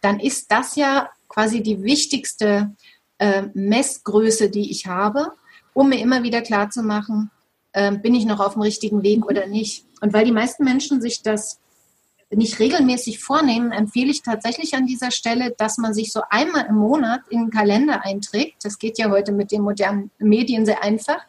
dann ist das ja quasi die wichtigste äh, Messgröße, die ich habe, um mir immer wieder klarzumachen, äh, bin ich noch auf dem richtigen Weg oder nicht. Und weil die meisten Menschen sich das nicht regelmäßig vornehmen, empfehle ich tatsächlich an dieser Stelle, dass man sich so einmal im Monat in den Kalender einträgt. Das geht ja heute mit den modernen Medien sehr einfach.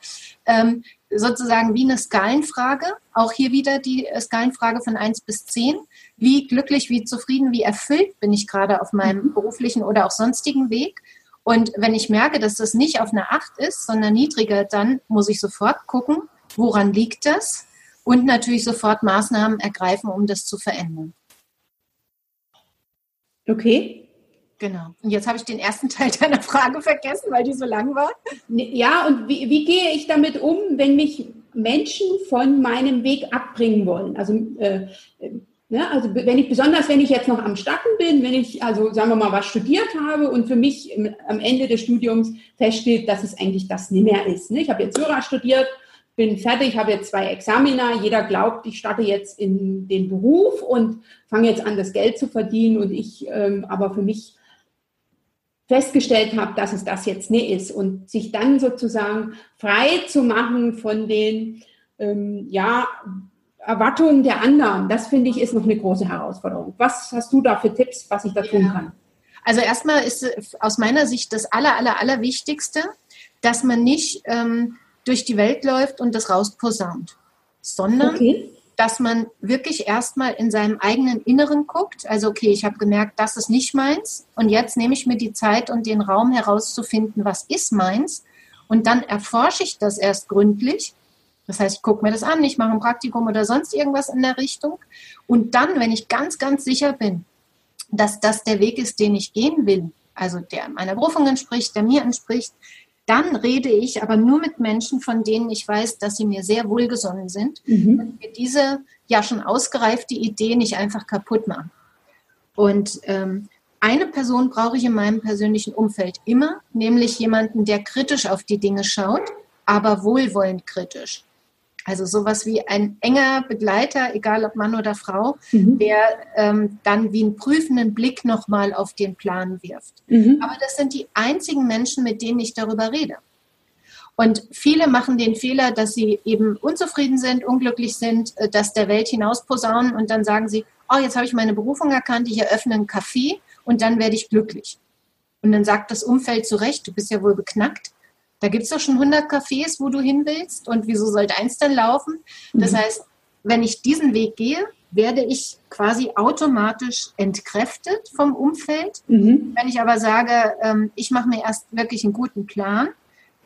Ähm, sozusagen wie eine Skalenfrage. Auch hier wieder die Skalenfrage von 1 bis 10. Wie glücklich, wie zufrieden, wie erfüllt bin ich gerade auf meinem mhm. beruflichen oder auch sonstigen Weg? Und wenn ich merke, dass das nicht auf einer 8 ist, sondern niedriger, dann muss ich sofort gucken, woran liegt das? Und natürlich sofort Maßnahmen ergreifen, um das zu verändern. Okay. Genau. Und jetzt habe ich den ersten Teil [laughs] deiner Frage vergessen, weil die so lang war. Ja, und wie, wie gehe ich damit um, wenn mich Menschen von meinem Weg abbringen wollen? Also, äh, ne, also wenn ich besonders, wenn ich jetzt noch am Starten bin, wenn ich also sagen wir mal was studiert habe und für mich am Ende des Studiums feststeht, dass es eigentlich das nicht mehr ist. Ne? Ich habe jetzt Jura studiert bin fertig, habe jetzt zwei Examina, jeder glaubt, ich starte jetzt in den Beruf und fange jetzt an, das Geld zu verdienen und ich ähm, aber für mich festgestellt habe, dass es das jetzt nicht ist und sich dann sozusagen frei zu machen von den ähm, ja, Erwartungen der anderen, das finde ich ist noch eine große Herausforderung. Was hast du da für Tipps, was ich da tun kann? Also erstmal ist aus meiner Sicht das aller, aller, aller Wichtigste, dass man nicht ähm, durch die Welt läuft und das rausposaunt, sondern okay. dass man wirklich erstmal in seinem eigenen Inneren guckt. Also, okay, ich habe gemerkt, das ist nicht meins und jetzt nehme ich mir die Zeit und den Raum herauszufinden, was ist meins. Und dann erforsche ich das erst gründlich. Das heißt, ich gucke mir das an, ich mache ein Praktikum oder sonst irgendwas in der Richtung. Und dann, wenn ich ganz, ganz sicher bin, dass das der Weg ist, den ich gehen will, also der meiner Berufung entspricht, der mir entspricht, dann rede ich aber nur mit Menschen, von denen ich weiß, dass sie mir sehr wohlgesonnen sind mhm. und mir diese ja schon ausgereifte Idee nicht einfach kaputt machen. Und ähm, eine Person brauche ich in meinem persönlichen Umfeld immer, nämlich jemanden, der kritisch auf die Dinge schaut, aber wohlwollend kritisch. Also sowas wie ein enger Begleiter, egal ob Mann oder Frau, mhm. der ähm, dann wie einen prüfenden Blick nochmal auf den Plan wirft. Mhm. Aber das sind die einzigen Menschen, mit denen ich darüber rede. Und viele machen den Fehler, dass sie eben unzufrieden sind, unglücklich sind, äh, dass der Welt hinaus posaunen und dann sagen sie, oh, jetzt habe ich meine Berufung erkannt, ich eröffne einen Café und dann werde ich glücklich. Und dann sagt das Umfeld zu Recht, du bist ja wohl beknackt. Da gibt es doch schon 100 Cafés, wo du hin willst. Und wieso sollte eins denn laufen? Das mhm. heißt, wenn ich diesen Weg gehe, werde ich quasi automatisch entkräftet vom Umfeld. Mhm. Wenn ich aber sage, ähm, ich mache mir erst wirklich einen guten Plan,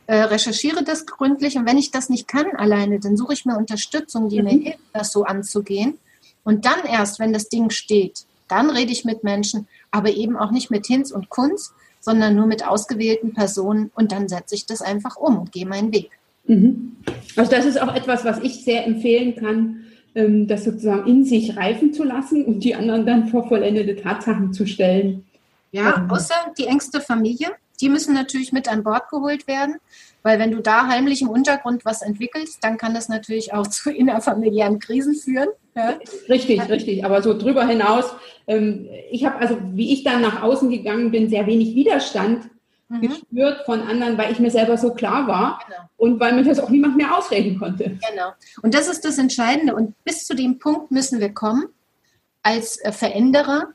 äh, recherchiere das gründlich und wenn ich das nicht kann alleine, dann suche ich mir Unterstützung, die mhm. mir hilft, das so anzugehen. Und dann erst, wenn das Ding steht, dann rede ich mit Menschen, aber eben auch nicht mit Hinz und Kunz, sondern nur mit ausgewählten Personen und dann setze ich das einfach um und gehe meinen Weg. Mhm. Also das ist auch etwas, was ich sehr empfehlen kann, ähm, das sozusagen in sich reifen zu lassen und die anderen dann vor vollendete Tatsachen zu stellen. Ja, ähm. außer die engste Familie, die müssen natürlich mit an Bord geholt werden, weil wenn du da heimlich im Untergrund was entwickelst, dann kann das natürlich auch [laughs] zu innerfamiliären Krisen führen. Ja. Richtig, richtig. Aber so drüber hinaus ähm, ich habe also, wie ich dann nach außen gegangen bin, sehr wenig Widerstand mhm. gespürt von anderen, weil ich mir selber so klar war genau. und weil mir das auch niemand mehr ausreden konnte. Genau. Und das ist das Entscheidende. Und bis zu dem Punkt müssen wir kommen als äh, Veränderer.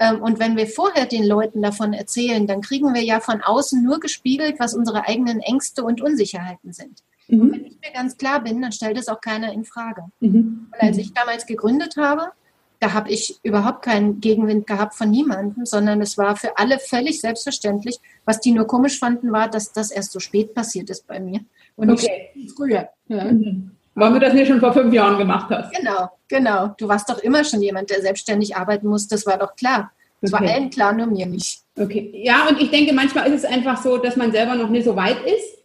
Ähm, und wenn wir vorher den Leuten davon erzählen, dann kriegen wir ja von außen nur gespiegelt, was unsere eigenen Ängste und Unsicherheiten sind. Mhm. Und wenn ich mir ganz klar bin, dann stellt es auch keiner in Frage. Mhm. Und als ich damals gegründet habe, da habe ich überhaupt keinen Gegenwind gehabt von niemandem, sondern es war für alle völlig selbstverständlich. Was die nur komisch fanden, war, dass das erst so spät passiert ist bei mir und okay. nicht früher. Ja. Mhm. Weil du das nicht schon vor fünf Jahren gemacht hast. Genau, genau. Du warst doch immer schon jemand, der selbstständig arbeiten muss. Das war doch klar. Das okay. war allen klar, nur mir nicht. Okay. Ja, und ich denke, manchmal ist es einfach so, dass man selber noch nicht so weit ist.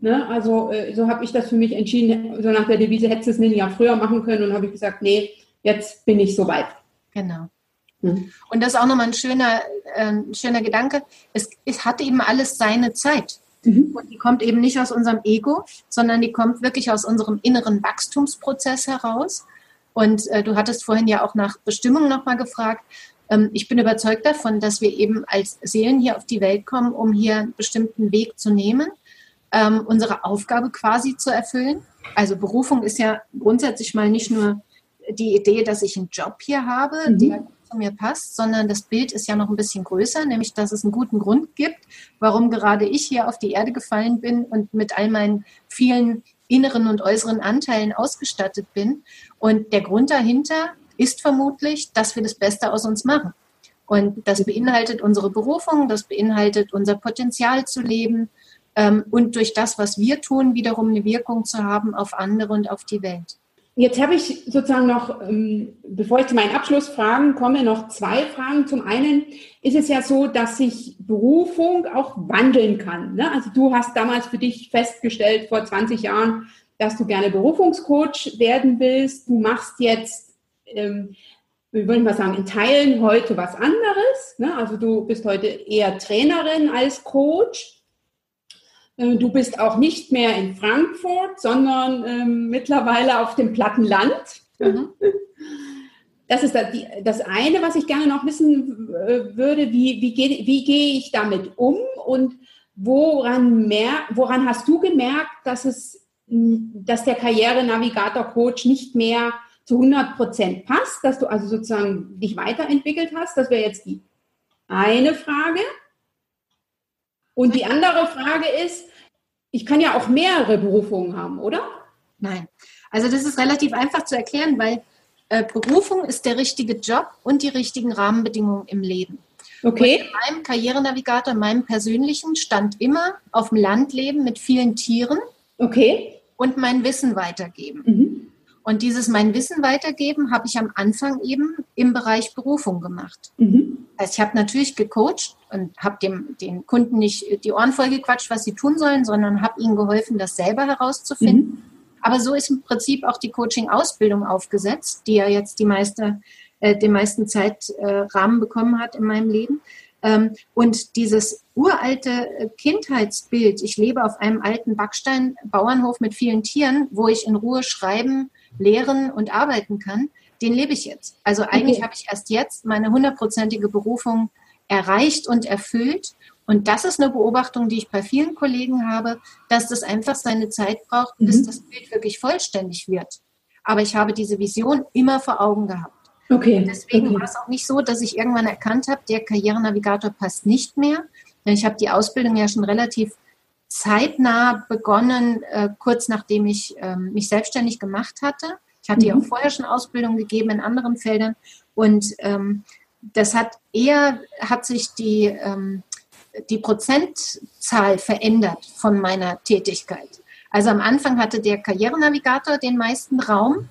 Ne? Also äh, so habe ich das für mich entschieden. So nach der Devise hättest du es ein Jahr früher machen können und habe ich gesagt, nee, jetzt bin ich soweit. Genau. Mhm. Und das ist auch nochmal ein schöner, äh, schöner Gedanke. Es, es hat eben alles seine Zeit. Mhm. Und die kommt eben nicht aus unserem Ego, sondern die kommt wirklich aus unserem inneren Wachstumsprozess heraus. Und äh, du hattest vorhin ja auch nach Bestimmung nochmal gefragt. Ähm, ich bin überzeugt davon, dass wir eben als Seelen hier auf die Welt kommen, um hier einen bestimmten Weg zu nehmen, ähm, unsere Aufgabe quasi zu erfüllen. Also Berufung ist ja grundsätzlich mal nicht nur die Idee, dass ich einen Job hier habe, mhm. der zu mir passt, sondern das Bild ist ja noch ein bisschen größer, nämlich dass es einen guten Grund gibt, warum gerade ich hier auf die Erde gefallen bin und mit all meinen vielen inneren und äußeren Anteilen ausgestattet bin. Und der Grund dahinter ist vermutlich, dass wir das Beste aus uns machen. Und das beinhaltet unsere Berufung, das beinhaltet unser Potenzial zu leben ähm, und durch das, was wir tun, wiederum eine Wirkung zu haben auf andere und auf die Welt. Jetzt habe ich sozusagen noch, ähm, bevor ich zu meinen Abschlussfragen komme, noch zwei Fragen. Zum einen ist es ja so, dass sich Berufung auch wandeln kann. Ne? Also du hast damals für dich festgestellt vor 20 Jahren, dass du gerne Berufungscoach werden willst. Du machst jetzt, ähm, wie würde ich mal sagen, in Teilen heute was anderes. Ne? Also du bist heute eher Trainerin als Coach. Äh, du bist auch nicht mehr in Frankfurt, sondern ähm, mittlerweile auf dem platten Land. Mhm. Das ist das, eine, was ich gerne noch wissen äh, würde. Wie, wie, gehe, wie gehe ich damit um und woran, mehr, woran hast du gemerkt, dass, es, dass der Karriere-Navigator-Coach nicht mehr zu 100 Prozent passt, dass du also sozusagen dich weiterentwickelt hast? Das wäre jetzt die eine Frage. Und die andere Frage ist, ich kann ja auch mehrere Berufungen haben, oder? Nein. Also das ist relativ einfach zu erklären, weil äh, Berufung ist der richtige Job und die richtigen Rahmenbedingungen im Leben. Okay. Und in meinem Karrierenavigator, in meinem persönlichen, stand immer auf dem Land leben mit vielen Tieren. Okay. Und mein Wissen weitergeben. Mhm. Und dieses mein Wissen weitergeben habe ich am Anfang eben im Bereich Berufung gemacht. Mhm. Also ich habe natürlich gecoacht und habe dem den Kunden nicht die Ohren vollgequatscht, was sie tun sollen, sondern habe ihnen geholfen, das selber herauszufinden. Mhm. Aber so ist im Prinzip auch die Coaching-Ausbildung aufgesetzt, die ja jetzt die meiste, äh, den meisten Zeitrahmen äh, bekommen hat in meinem Leben. Ähm, und dieses uralte äh, Kindheitsbild, ich lebe auf einem alten Backstein-Bauernhof mit vielen Tieren, wo ich in Ruhe schreiben, lehren und arbeiten kann, den lebe ich jetzt. Also eigentlich okay. habe ich erst jetzt meine hundertprozentige Berufung erreicht und erfüllt. Und das ist eine Beobachtung, die ich bei vielen Kollegen habe, dass das einfach seine Zeit braucht, bis mhm. das Bild wirklich vollständig wird. Aber ich habe diese Vision immer vor Augen gehabt. Okay. Und deswegen okay. war es auch nicht so, dass ich irgendwann erkannt habe, der Karrierenavigator passt nicht mehr. Denn ich habe die Ausbildung ja schon relativ zeitnah begonnen, äh, kurz nachdem ich ähm, mich selbstständig gemacht hatte. Ich hatte mhm. ja auch vorher schon Ausbildung gegeben in anderen Feldern und ähm, das hat eher, hat sich die, ähm, die Prozentzahl verändert von meiner Tätigkeit. Also am Anfang hatte der Karrierenavigator den meisten Raum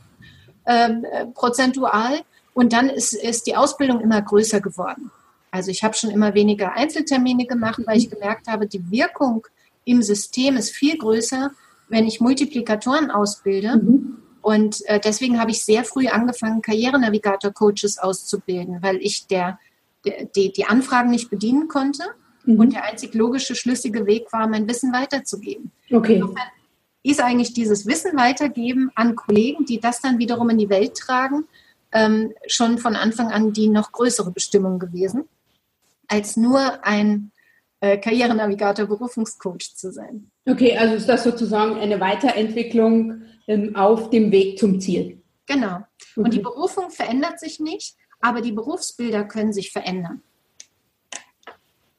ähm, äh, prozentual und dann ist, ist die Ausbildung immer größer geworden. Also ich habe schon immer weniger Einzeltermine gemacht, weil ich gemerkt habe, die Wirkung im System ist viel größer, wenn ich Multiplikatoren ausbilde. Mhm. Und äh, deswegen habe ich sehr früh angefangen, Karrierenavigator-Coaches auszubilden, weil ich der, der, die, die Anfragen nicht bedienen konnte mhm. und der einzig logische, schlüssige Weg war, mein Wissen weiterzugeben. Okay. Insofern ist eigentlich dieses Wissen weitergeben an Kollegen, die das dann wiederum in die Welt tragen, ähm, schon von Anfang an die noch größere Bestimmung gewesen, als nur ein äh, Karrierenavigator, Berufungscoach zu sein. Okay, also ist das sozusagen eine Weiterentwicklung ähm, auf dem Weg zum Ziel. Genau. Okay. Und die Berufung verändert sich nicht, aber die Berufsbilder können sich verändern.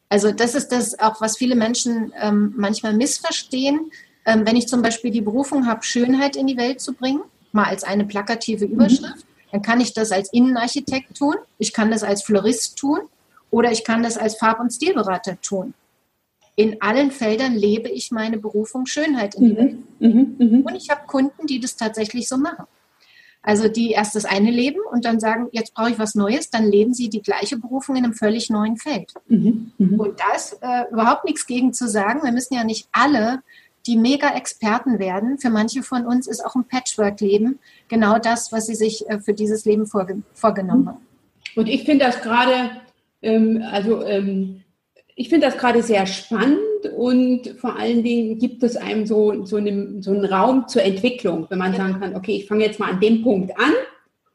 Also das ist das auch, was viele Menschen ähm, manchmal missverstehen. Ähm, wenn ich zum Beispiel die Berufung habe, Schönheit in die Welt zu bringen, mal als eine plakative mhm. Überschrift, mhm. dann kann ich das als Innenarchitekt tun, ich kann das als Florist tun oder ich kann das als Farb- und Stilberater tun. In allen Feldern lebe ich meine Berufung Schönheit in die mhm. Welt. Mhm. Mhm. Und ich habe Kunden, die das tatsächlich so machen. Also die erst das eine leben und dann sagen, jetzt brauche ich was Neues, dann leben sie die gleiche Berufung in einem völlig neuen Feld. Mhm, mh. Und da ist äh, überhaupt nichts gegen zu sagen. Wir müssen ja nicht alle die Mega-Experten werden. Für manche von uns ist auch ein Patchwork-Leben genau das, was sie sich äh, für dieses Leben vorge vorgenommen haben. Und ich finde das gerade, ähm, also ähm, ich finde das gerade sehr spannend und vor allen Dingen gibt es einem so, so, einen, so einen Raum zur Entwicklung, wenn man ja. sagen kann, okay, ich fange jetzt mal an dem Punkt an.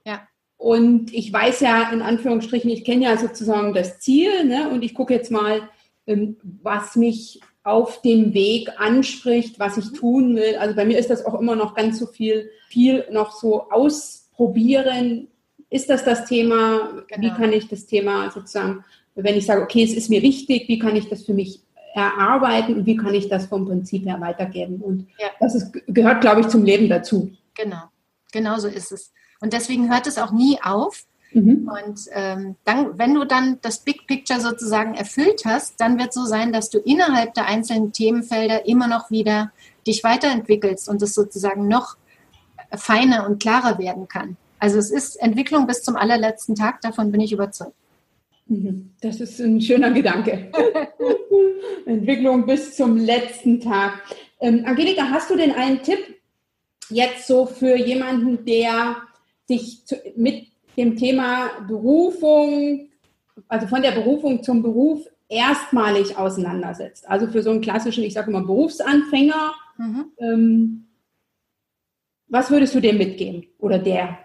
Ja. Und ich weiß ja in Anführungsstrichen, ich kenne ja sozusagen das Ziel ne, und ich gucke jetzt mal, ähm, was mich auf dem Weg anspricht, was ich tun will. Also bei mir ist das auch immer noch ganz so viel, viel noch so ausprobieren. Ist das das Thema? Genau. Wie kann ich das Thema sozusagen, wenn ich sage, okay, es ist mir wichtig, wie kann ich das für mich erarbeiten und wie kann ich das vom Prinzip her weitergeben. Und ja. das ist, gehört, glaube ich, zum Leben dazu. Genau, genau so ist es. Und deswegen hört es auch nie auf. Mhm. Und ähm, dann, wenn du dann das Big Picture sozusagen erfüllt hast, dann wird es so sein, dass du innerhalb der einzelnen Themenfelder immer noch wieder dich weiterentwickelst und es sozusagen noch feiner und klarer werden kann. Also es ist Entwicklung bis zum allerletzten Tag, davon bin ich überzeugt. Mhm. Das ist ein schöner Gedanke. [laughs] Entwicklung bis zum letzten Tag. Ähm, Angelika, hast du denn einen Tipp jetzt so für jemanden, der sich zu, mit dem Thema Berufung, also von der Berufung zum Beruf erstmalig auseinandersetzt? Also für so einen klassischen, ich sage mal, Berufsanfänger. Mhm. Ähm, was würdest du dem mitgeben oder der?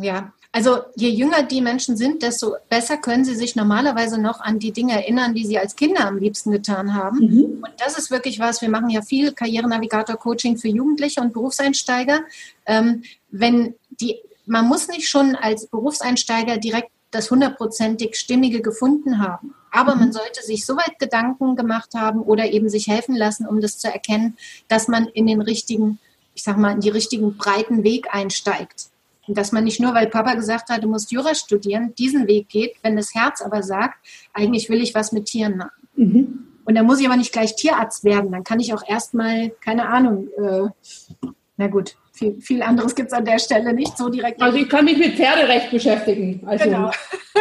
Ja, also je jünger die Menschen sind, desto besser können sie sich normalerweise noch an die Dinge erinnern, die sie als Kinder am liebsten getan haben. Mhm. Und das ist wirklich was, wir machen ja viel Karrierenavigator-Coaching für Jugendliche und Berufseinsteiger. Ähm, wenn die, man muss nicht schon als Berufseinsteiger direkt das hundertprozentig Stimmige gefunden haben. Aber mhm. man sollte sich so weit Gedanken gemacht haben oder eben sich helfen lassen, um das zu erkennen, dass man in den richtigen, ich sag mal, in die richtigen breiten Weg einsteigt. Und dass man nicht nur, weil Papa gesagt hat, du musst Jura studieren, diesen Weg geht, wenn das Herz aber sagt, eigentlich will ich was mit Tieren machen. Mhm. Und dann muss ich aber nicht gleich Tierarzt werden. Dann kann ich auch erstmal, keine Ahnung, äh, na gut, viel, viel anderes gibt es an der Stelle nicht so direkt. Also ich kann mich mit Pferderecht beschäftigen. Also. Genau.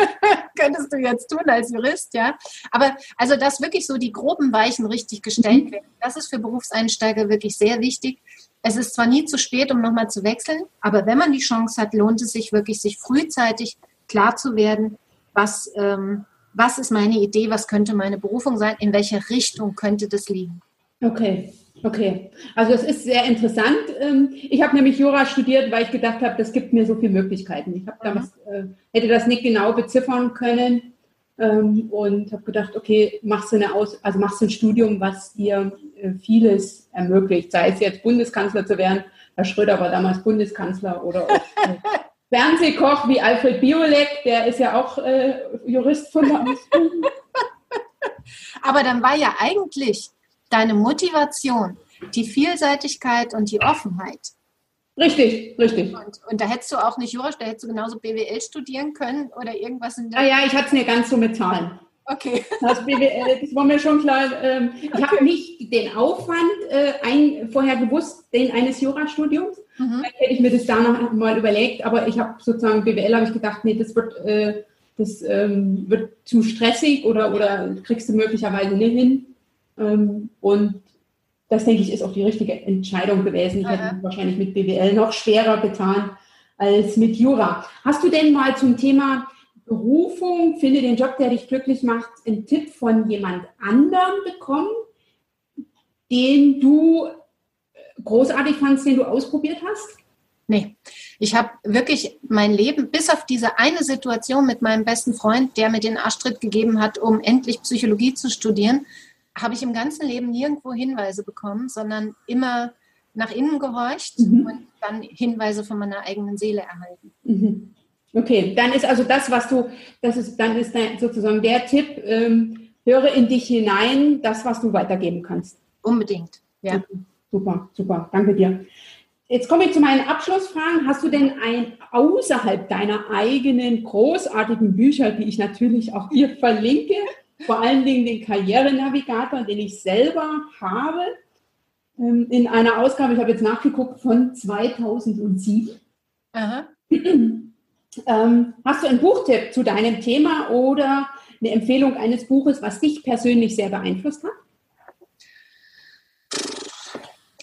[laughs] Könntest du jetzt tun als Jurist, ja. Aber also, dass wirklich so die groben Weichen richtig gestellt mhm. werden, das ist für Berufseinsteiger wirklich sehr wichtig, es ist zwar nie zu spät, um nochmal zu wechseln, aber wenn man die Chance hat, lohnt es sich wirklich, sich frühzeitig klar zu werden, was, ähm, was ist meine Idee, was könnte meine Berufung sein, in welche Richtung könnte das liegen. Okay, okay. Also es ist sehr interessant. Ähm, ich habe nämlich Jura studiert, weil ich gedacht habe, das gibt mir so viele Möglichkeiten. Ich habe damals, äh, hätte das nicht genau beziffern können und habe gedacht, okay, machst du eine Aus, also machst du ein Studium, was dir äh, vieles ermöglicht, sei es jetzt Bundeskanzler zu werden. Herr Schröder war damals Bundeskanzler oder auch, äh, [laughs] Fernsehkoch wie Alfred Biolek, der ist ja auch äh, Jurist von der Ausbildung. Aber dann war ja eigentlich deine Motivation die Vielseitigkeit und die Offenheit. Richtig, richtig. Und, und, da hättest du auch nicht Jura, da hättest du genauso BWL studieren können oder irgendwas in der. Ah ja, ich hatte es mir ganz so mit Zahlen. Okay. [laughs] Das, BWL, das war mir schon klar. Ähm, ich okay. habe nicht den Aufwand äh, ein, vorher gewusst, den eines Jurastudiums. Mhm. Vielleicht hätte ich mir das da noch mal überlegt, aber ich habe sozusagen BWL, habe ich gedacht, nee, das wird, äh, das ähm, wird zu stressig oder, oder kriegst du möglicherweise nicht hin. Ähm, und das denke ich ist auch die richtige Entscheidung gewesen. Ich hätte es wahrscheinlich mit BWL noch schwerer getan als mit Jura. Hast du denn mal zum Thema Berufung, finde den Job, der dich glücklich macht, einen Tipp von jemand anderem bekommen, den du großartig fandst, den du ausprobiert hast? Nee. Ich habe wirklich mein Leben, bis auf diese eine Situation mit meinem besten Freund, der mir den Arschtritt gegeben hat, um endlich Psychologie zu studieren, habe ich im ganzen Leben nirgendwo Hinweise bekommen, sondern immer nach innen gehorcht mhm. und dann Hinweise von meiner eigenen Seele erhalten. Mhm. Okay, dann ist also das, was du, das ist, dann ist sozusagen der Tipp, ähm, höre in dich hinein, das, was du weitergeben kannst. Unbedingt, ja. Super, super, danke dir. Jetzt komme ich zu meinen Abschlussfragen. Hast du denn ein außerhalb deiner eigenen großartigen Bücher, die ich natürlich auch hier verlinke, vor allen Dingen den Karrierenavigator, den ich selber habe, ähm, in einer Ausgabe, ich habe jetzt nachgeguckt, von 2007. Aha. [clears throat] Ähm, hast du einen Buchtipp zu deinem Thema oder eine Empfehlung eines Buches, was dich persönlich sehr beeinflusst hat?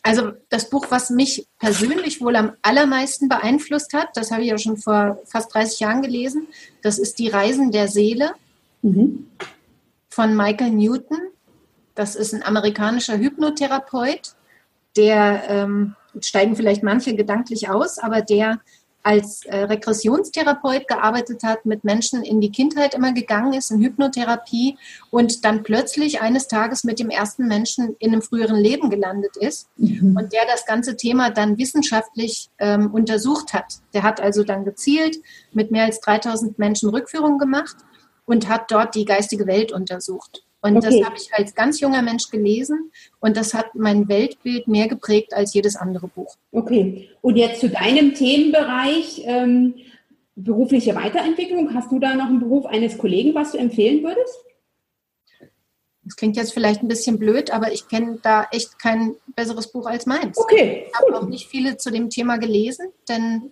Also das Buch, was mich persönlich wohl am allermeisten beeinflusst hat, das habe ich ja schon vor fast 30 Jahren gelesen, das ist Die Reisen der Seele mhm. Von Michael Newton. Das ist ein amerikanischer Hypnotherapeut, der, ähm, steigen vielleicht manche gedanklich aus, aber der als äh, Regressionstherapeut gearbeitet hat, mit Menschen in die Kindheit immer gegangen ist, in Hypnotherapie und dann plötzlich eines Tages mit dem ersten Menschen in einem früheren Leben gelandet ist mhm. und der das ganze Thema dann wissenschaftlich ähm, untersucht hat. Der hat also dann gezielt mit mehr als 3000 Menschen Rückführungen gemacht und hat dort die geistige Welt untersucht. Und okay. das habe ich als ganz junger Mensch gelesen und das hat mein Weltbild mehr geprägt als jedes andere Buch. Okay. Und jetzt zu deinem Themenbereich ähm, berufliche Weiterentwicklung. Hast du da noch einen Beruf eines Kollegen, was du empfehlen würdest? Das klingt jetzt vielleicht ein bisschen blöd, aber ich kenne da echt kein besseres Buch als meins. Okay. Ich habe auch nicht viele zu dem Thema gelesen, denn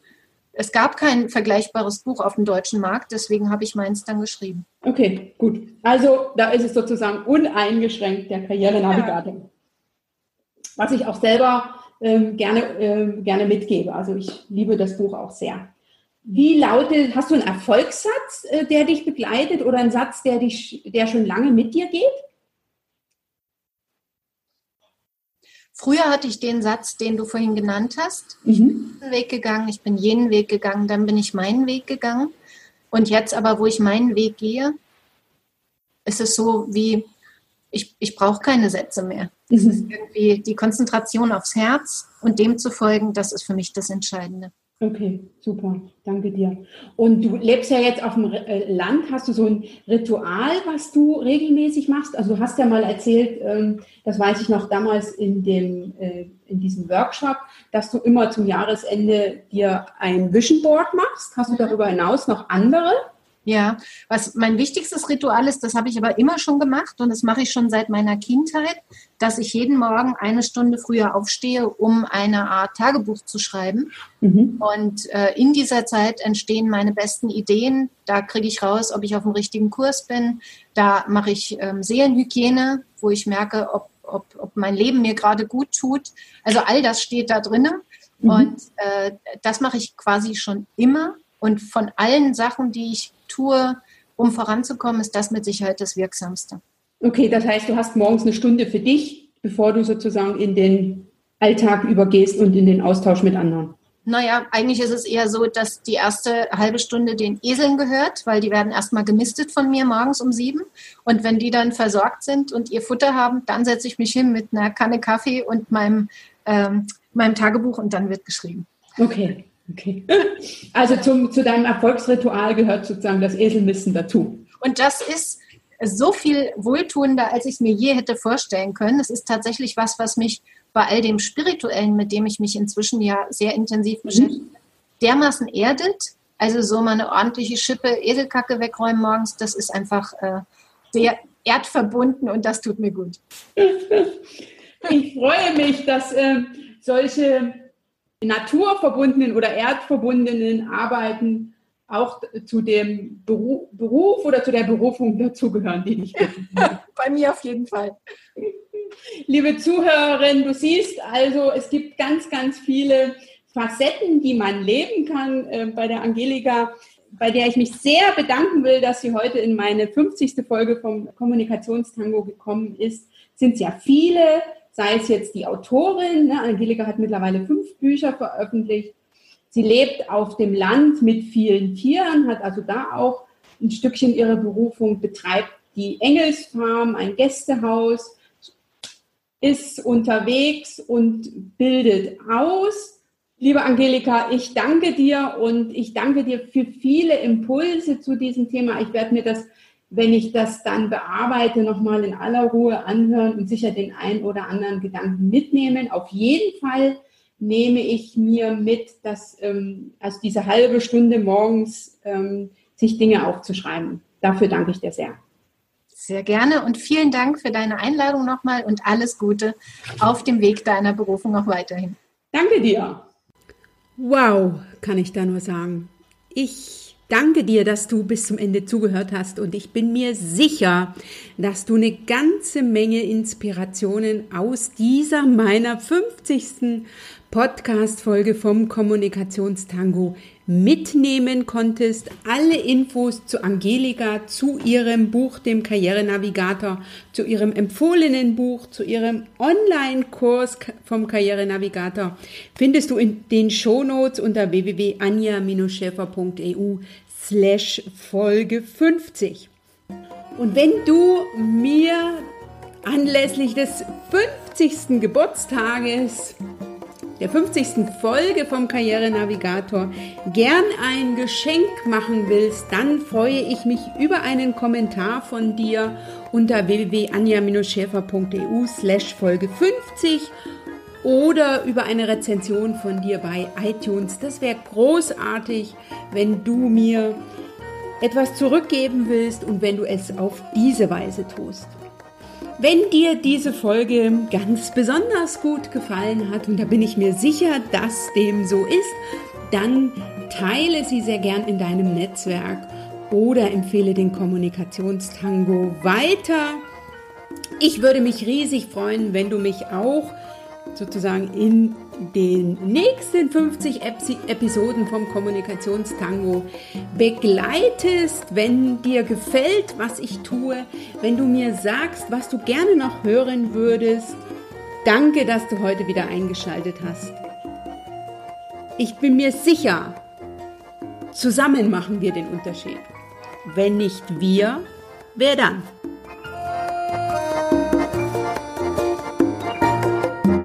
es gab kein vergleichbares Buch auf dem deutschen Markt, deswegen habe ich meins dann geschrieben. Okay, gut. Also da ist es sozusagen uneingeschränkt der Karrierenavigator. Ja. Was ich auch selber ähm, gerne, äh, gerne mitgebe. Also ich liebe das Buch auch sehr. Wie lautet, hast du einen Erfolgssatz, äh, der dich begleitet oder einen Satz, der dich, der schon lange mit dir geht? Früher hatte ich den Satz, den du vorhin genannt hast. Mhm. Ich bin diesen Weg gegangen, ich bin jenen Weg gegangen, dann bin ich meinen Weg gegangen. Und jetzt aber, wo ich meinen Weg gehe, ist es so wie, ich, ich brauche keine Sätze mehr. Mhm. Es ist irgendwie die Konzentration aufs Herz und dem zu folgen, das ist für mich das Entscheidende. Okay, super, danke dir. Und du lebst ja jetzt auf dem äh, Land. Hast du so ein Ritual, was du regelmäßig machst? Also du hast ja mal erzählt, ähm, das weiß ich noch damals in, dem, äh, in diesem Workshop, dass du immer zum Jahresende dir ein Vision Board machst. Hast du darüber hinaus noch andere? Ja, was mein wichtigstes Ritual ist, das habe ich aber immer schon gemacht und das mache ich schon seit meiner Kindheit, dass ich jeden Morgen eine Stunde früher aufstehe, um eine Art Tagebuch zu schreiben. Mhm. Und äh, in dieser Zeit entstehen meine besten Ideen. Da kriege ich raus, ob ich auf dem richtigen Kurs bin. Da mache ich ähm, Seelenhygiene, wo ich merke, ob, ob, ob mein Leben mir gerade gut tut. Also all das steht da drinnen. Mhm. Und äh, das mache ich quasi schon immer. Und von allen Sachen, die ich tue, um voranzukommen, ist das mit Sicherheit das Wirksamste. Okay, das heißt, du hast morgens eine Stunde für dich, bevor du sozusagen in den Alltag übergehst und in den Austausch mit anderen. Naja, eigentlich ist es eher so, dass die erste halbe Stunde den Eseln gehört, weil die werden erstmal gemistet von mir morgens um sieben. Und wenn die dann versorgt sind und ihr Futter haben, dann setze ich mich hin mit einer Kanne Kaffee und meinem, ähm, meinem Tagebuch und dann wird geschrieben. Okay. Okay. [laughs] Also zum, zu deinem Erfolgsritual gehört sozusagen das Eselmissen dazu. Und das ist so viel wohltuender, als ich es mir je hätte vorstellen können. Es ist tatsächlich was, was mich bei all dem Spirituellen, mit dem ich mich inzwischen ja sehr intensiv mhm. beschäftige, dermaßen erdet. Also so mal eine ordentliche Schippe Eselkacke wegräumen morgens, das ist einfach äh, sehr erdverbunden und das tut mir gut. [laughs] Ich freue mich, dass äh, solche naturverbundenen oder erdverbundenen Arbeiten auch zu dem Beruf, Beruf oder zu der Berufung dazugehören, die ich. [laughs] Bei mir auf jeden Fall. [laughs] Liebe Zuhörerin, du siehst also, es gibt ganz, ganz viele Facetten, die man leben kann äh, bei der Angelika, bei der ich mich sehr bedanken will, dass sie heute in meine 50. Folge vom Kommunikationstango gekommen ist. Sind ja viele sei es jetzt die Autorin, ne, Angelika hat mittlerweile fünf Bücher veröffentlicht, Sie lebt auf dem Land mit vielen Tieren, hat also da auch ein Stückchen ihrer Berufung, betreibt die Engelsfarm, ein Gästehaus, ist unterwegs und bildet aus. Liebe Angelika, ich danke dir und ich danke dir für viele Impulse zu diesem Thema. Ich werde mir das, wenn ich das dann bearbeite, nochmal in aller Ruhe anhören und sicher den einen oder anderen Gedanken mitnehmen. Auf jeden Fall nehme ich mir mit, dass ähm, also diese halbe Stunde morgens ähm, sich Dinge aufzuschreiben. Dafür danke ich dir sehr. Sehr gerne und vielen Dank für deine Einladung nochmal und alles Gute auf dem Weg deiner Berufung auch weiterhin. Danke dir. Wow, kann ich da nur sagen. Ich danke dir, dass du bis zum Ende zugehört hast und ich bin mir sicher, dass du eine ganze Menge Inspirationen aus dieser meiner 50. Podcast-Folge vom Kommunikationstango mitnehmen konntest. Alle Infos zu Angelika, zu ihrem Buch, dem Karrierenavigator, zu ihrem empfohlenen Buch, zu ihrem Online-Kurs vom Karrierenavigator findest du in den Shownotes unter www.anja-schäfer.eu slash Folge 50. Und wenn du mir anlässlich des 50. Geburtstages der 50. Folge vom Karrierenavigator gern ein Geschenk machen willst, dann freue ich mich über einen Kommentar von dir unter www.anja-schäfer.eu slash Folge 50 oder über eine Rezension von dir bei iTunes. Das wäre großartig, wenn du mir etwas zurückgeben willst und wenn du es auf diese Weise tust. Wenn dir diese Folge ganz besonders gut gefallen hat, und da bin ich mir sicher, dass dem so ist, dann teile sie sehr gern in deinem Netzwerk oder empfehle den Kommunikationstango weiter. Ich würde mich riesig freuen, wenn du mich auch sozusagen in den nächsten 50 Episoden vom Kommunikationstango begleitest, wenn dir gefällt, was ich tue, wenn du mir sagst, was du gerne noch hören würdest. Danke, dass du heute wieder eingeschaltet hast. Ich bin mir sicher, zusammen machen wir den Unterschied. Wenn nicht wir, wer dann?